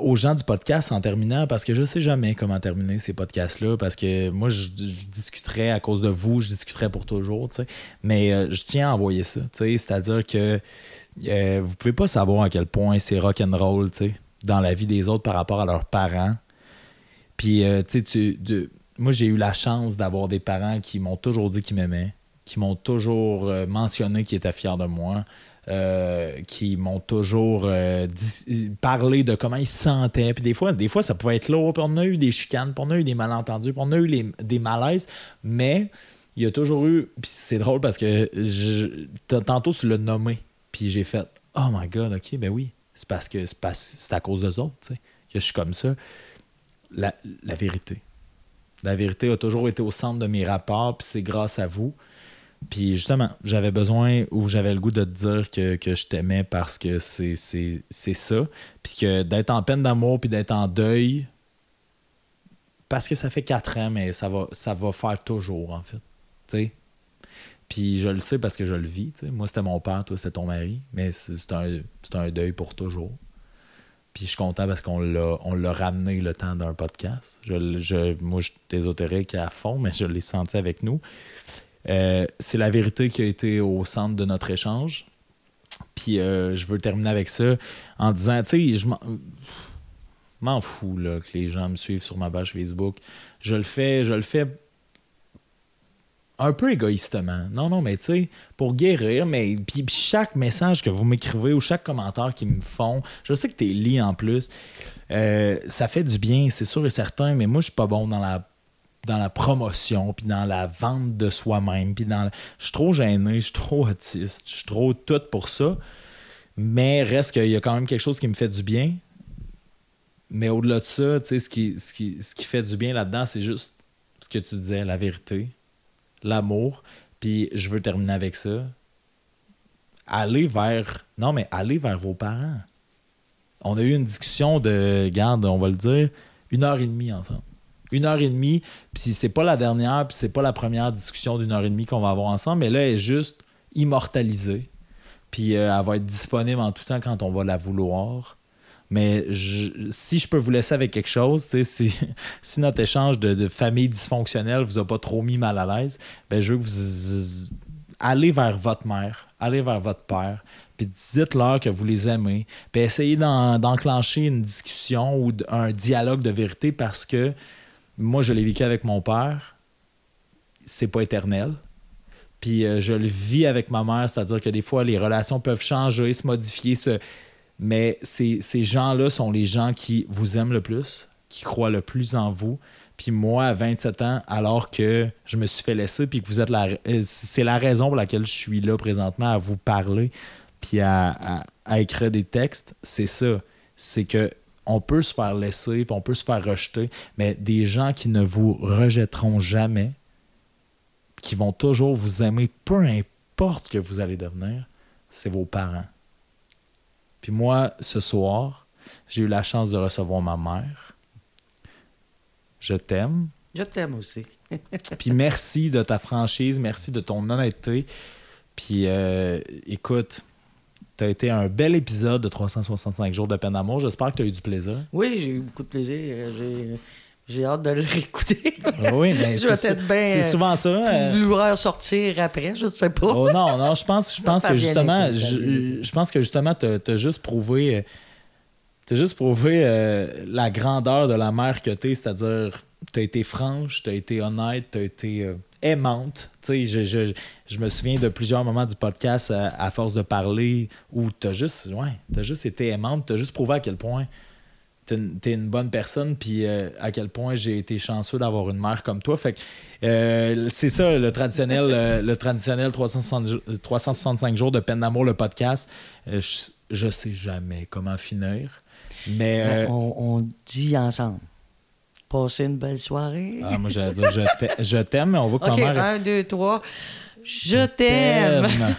aux gens du podcast en terminant, parce que je sais jamais comment terminer ces podcasts-là, parce que moi, je, je discuterais à cause de vous, je discuterais pour toujours, tu sais, mais euh, je tiens à envoyer ça, tu sais, c'est-à-dire que euh, vous pouvez pas savoir à quel point c'est rock'n'roll, tu sais, dans la vie des autres par rapport à leurs parents. Puis, euh, tu sais, moi, j'ai eu la chance d'avoir des parents qui m'ont toujours dit qu'ils m'aimaient, qui m'ont toujours euh, mentionné qu'ils étaient fiers de moi, euh, qui m'ont toujours euh, parlé de comment ils se sentaient. Puis des fois, des fois, ça pouvait être lourd. Puis on a eu des chicanes, puis on a eu des malentendus, puis on a eu des malaises. Mais il y a toujours eu. Puis c'est drôle parce que tantôt, tu l'as nommé. Puis j'ai fait Oh my God, OK, ben oui. C'est parce que c'est à cause d'eux autres, tu sais, que je suis comme ça. La, la vérité. La vérité a toujours été au centre de mes rapports, puis c'est grâce à vous. Puis justement, j'avais besoin ou j'avais le goût de te dire que, que je t'aimais parce que c'est ça. Puis que d'être en peine d'amour puis d'être en deuil, parce que ça fait quatre ans, mais ça va, ça va faire toujours, en fait. Tu sais? Puis je le sais parce que je le vis. Moi, c'était mon père, toi, c'était ton mari. Mais c'est un, un deuil pour toujours. Puis je suis content parce qu'on l'a, ramené le temps d'un podcast. Je, je, moi, je suis ésotérique à fond, mais je l'ai senti avec nous. Euh, c'est la vérité qui a été au centre de notre échange. Puis euh, je veux terminer avec ça en disant, tu sais, je m'en, fous là, que les gens me suivent sur ma page Facebook. Je le fais, je le fais un peu égoïstement. Non, non, mais tu sais, pour guérir, mais puis, chaque message que vous m'écrivez ou chaque commentaire qu'ils me font, je sais que tu es lis en plus, euh, ça fait du bien, c'est sûr et certain, mais moi, je suis pas bon dans la dans la promotion, puis dans la vente de soi-même, puis dans... le- Je suis trop gêné, je suis trop autiste, je suis trop tout pour ça, mais reste qu'il y a quand même quelque chose qui me fait du bien. Mais au-delà de ça, tu sais, ce qui, ce, qui, ce qui fait du bien là-dedans, c'est juste ce que tu disais, la vérité, l'amour. Puis je veux terminer avec ça. Allez vers. Non, mais allez vers vos parents. On a eu une discussion de, garde, on va le dire, une heure et demie ensemble. Une heure et demie, puis c'est pas la dernière, puis c'est pas la première discussion d'une heure et demie qu'on va avoir ensemble, mais là, elle est juste immortalisée. Puis euh, elle va être disponible en tout temps quand on va la vouloir. Mais si je peux vous laisser avec quelque chose, si, si notre échange de, de famille dysfonctionnelle vous a pas trop mis mal à l'aise, ben je veux que vous allez vers votre mère, allez vers votre père, puis dites-leur que vous les aimez, puis essayez d'en- d'enclencher une discussion ou un dialogue de vérité parce que moi, je l'ai vécu avec mon père, c'est pas éternel. Puis euh, je le vis avec ma mère, c'est-à-dire que des fois, les relations peuvent changer, se modifier, mais ces, ces gens-là sont les gens qui vous aiment le plus, qui croient le plus en vous. Puis moi, à 27 ans, alors que je me suis fait laisser, puis que vous êtes la... euh, C'est la raison pour laquelle je suis là présentement à vous parler, puis à, à- à écrire des textes, c'est ça. C'est que on peut se faire laisser, puis on peut se faire rejeter, mais des gens qui ne vous rejetteront jamais, qui vont toujours vous aimer, peu importe ce que vous allez devenir, c'est vos parents. Puis moi, ce soir, j'ai eu la chance de recevoir ma mère. Je t'aime. Je t'aime aussi. Puis merci de ta franchise, merci de ton honnêteté. Puis euh, écoute, t'as été un bel épisode de 365 jours de peine d'amour. J'espère que tu as eu du plaisir. Oui, j'ai eu beaucoup de plaisir. J'ai, j'ai hâte de le réécouter. Oui, mais c'est, euh, souvent ça. euh, Vouloir sortir après, je ne sais pas. Oh non, non, je pense, je pense que justement, je, pense que justement, t'as as juste prouvé, euh, t'as juste prouvé euh, la grandeur de la mère que t'es, c'est-à-dire, t'as été franche, t'as été honnête, t'as été euh, aimante. Tu sais, je, je, je me souviens de plusieurs moments du podcast à, à force de parler où t'as juste, ouais, juste été aimante, t'as juste prouvé à quel point t'es une, t'es une bonne personne, puis euh, à quel point j'ai été chanceux d'avoir une mère comme toi. Fait que euh, c'est ça, le traditionnel, euh, le traditionnel 360 jou- 365 jours de peine d'amour, le podcast. Euh, je, je sais jamais comment finir, mais euh, On, on dit ensemble. Passez une belle soirée. ah, moi j'allais dire je t'ai- je t'aime, mais on voit que OK, ma mère un, deux, trois. Je t'aime. t'aime.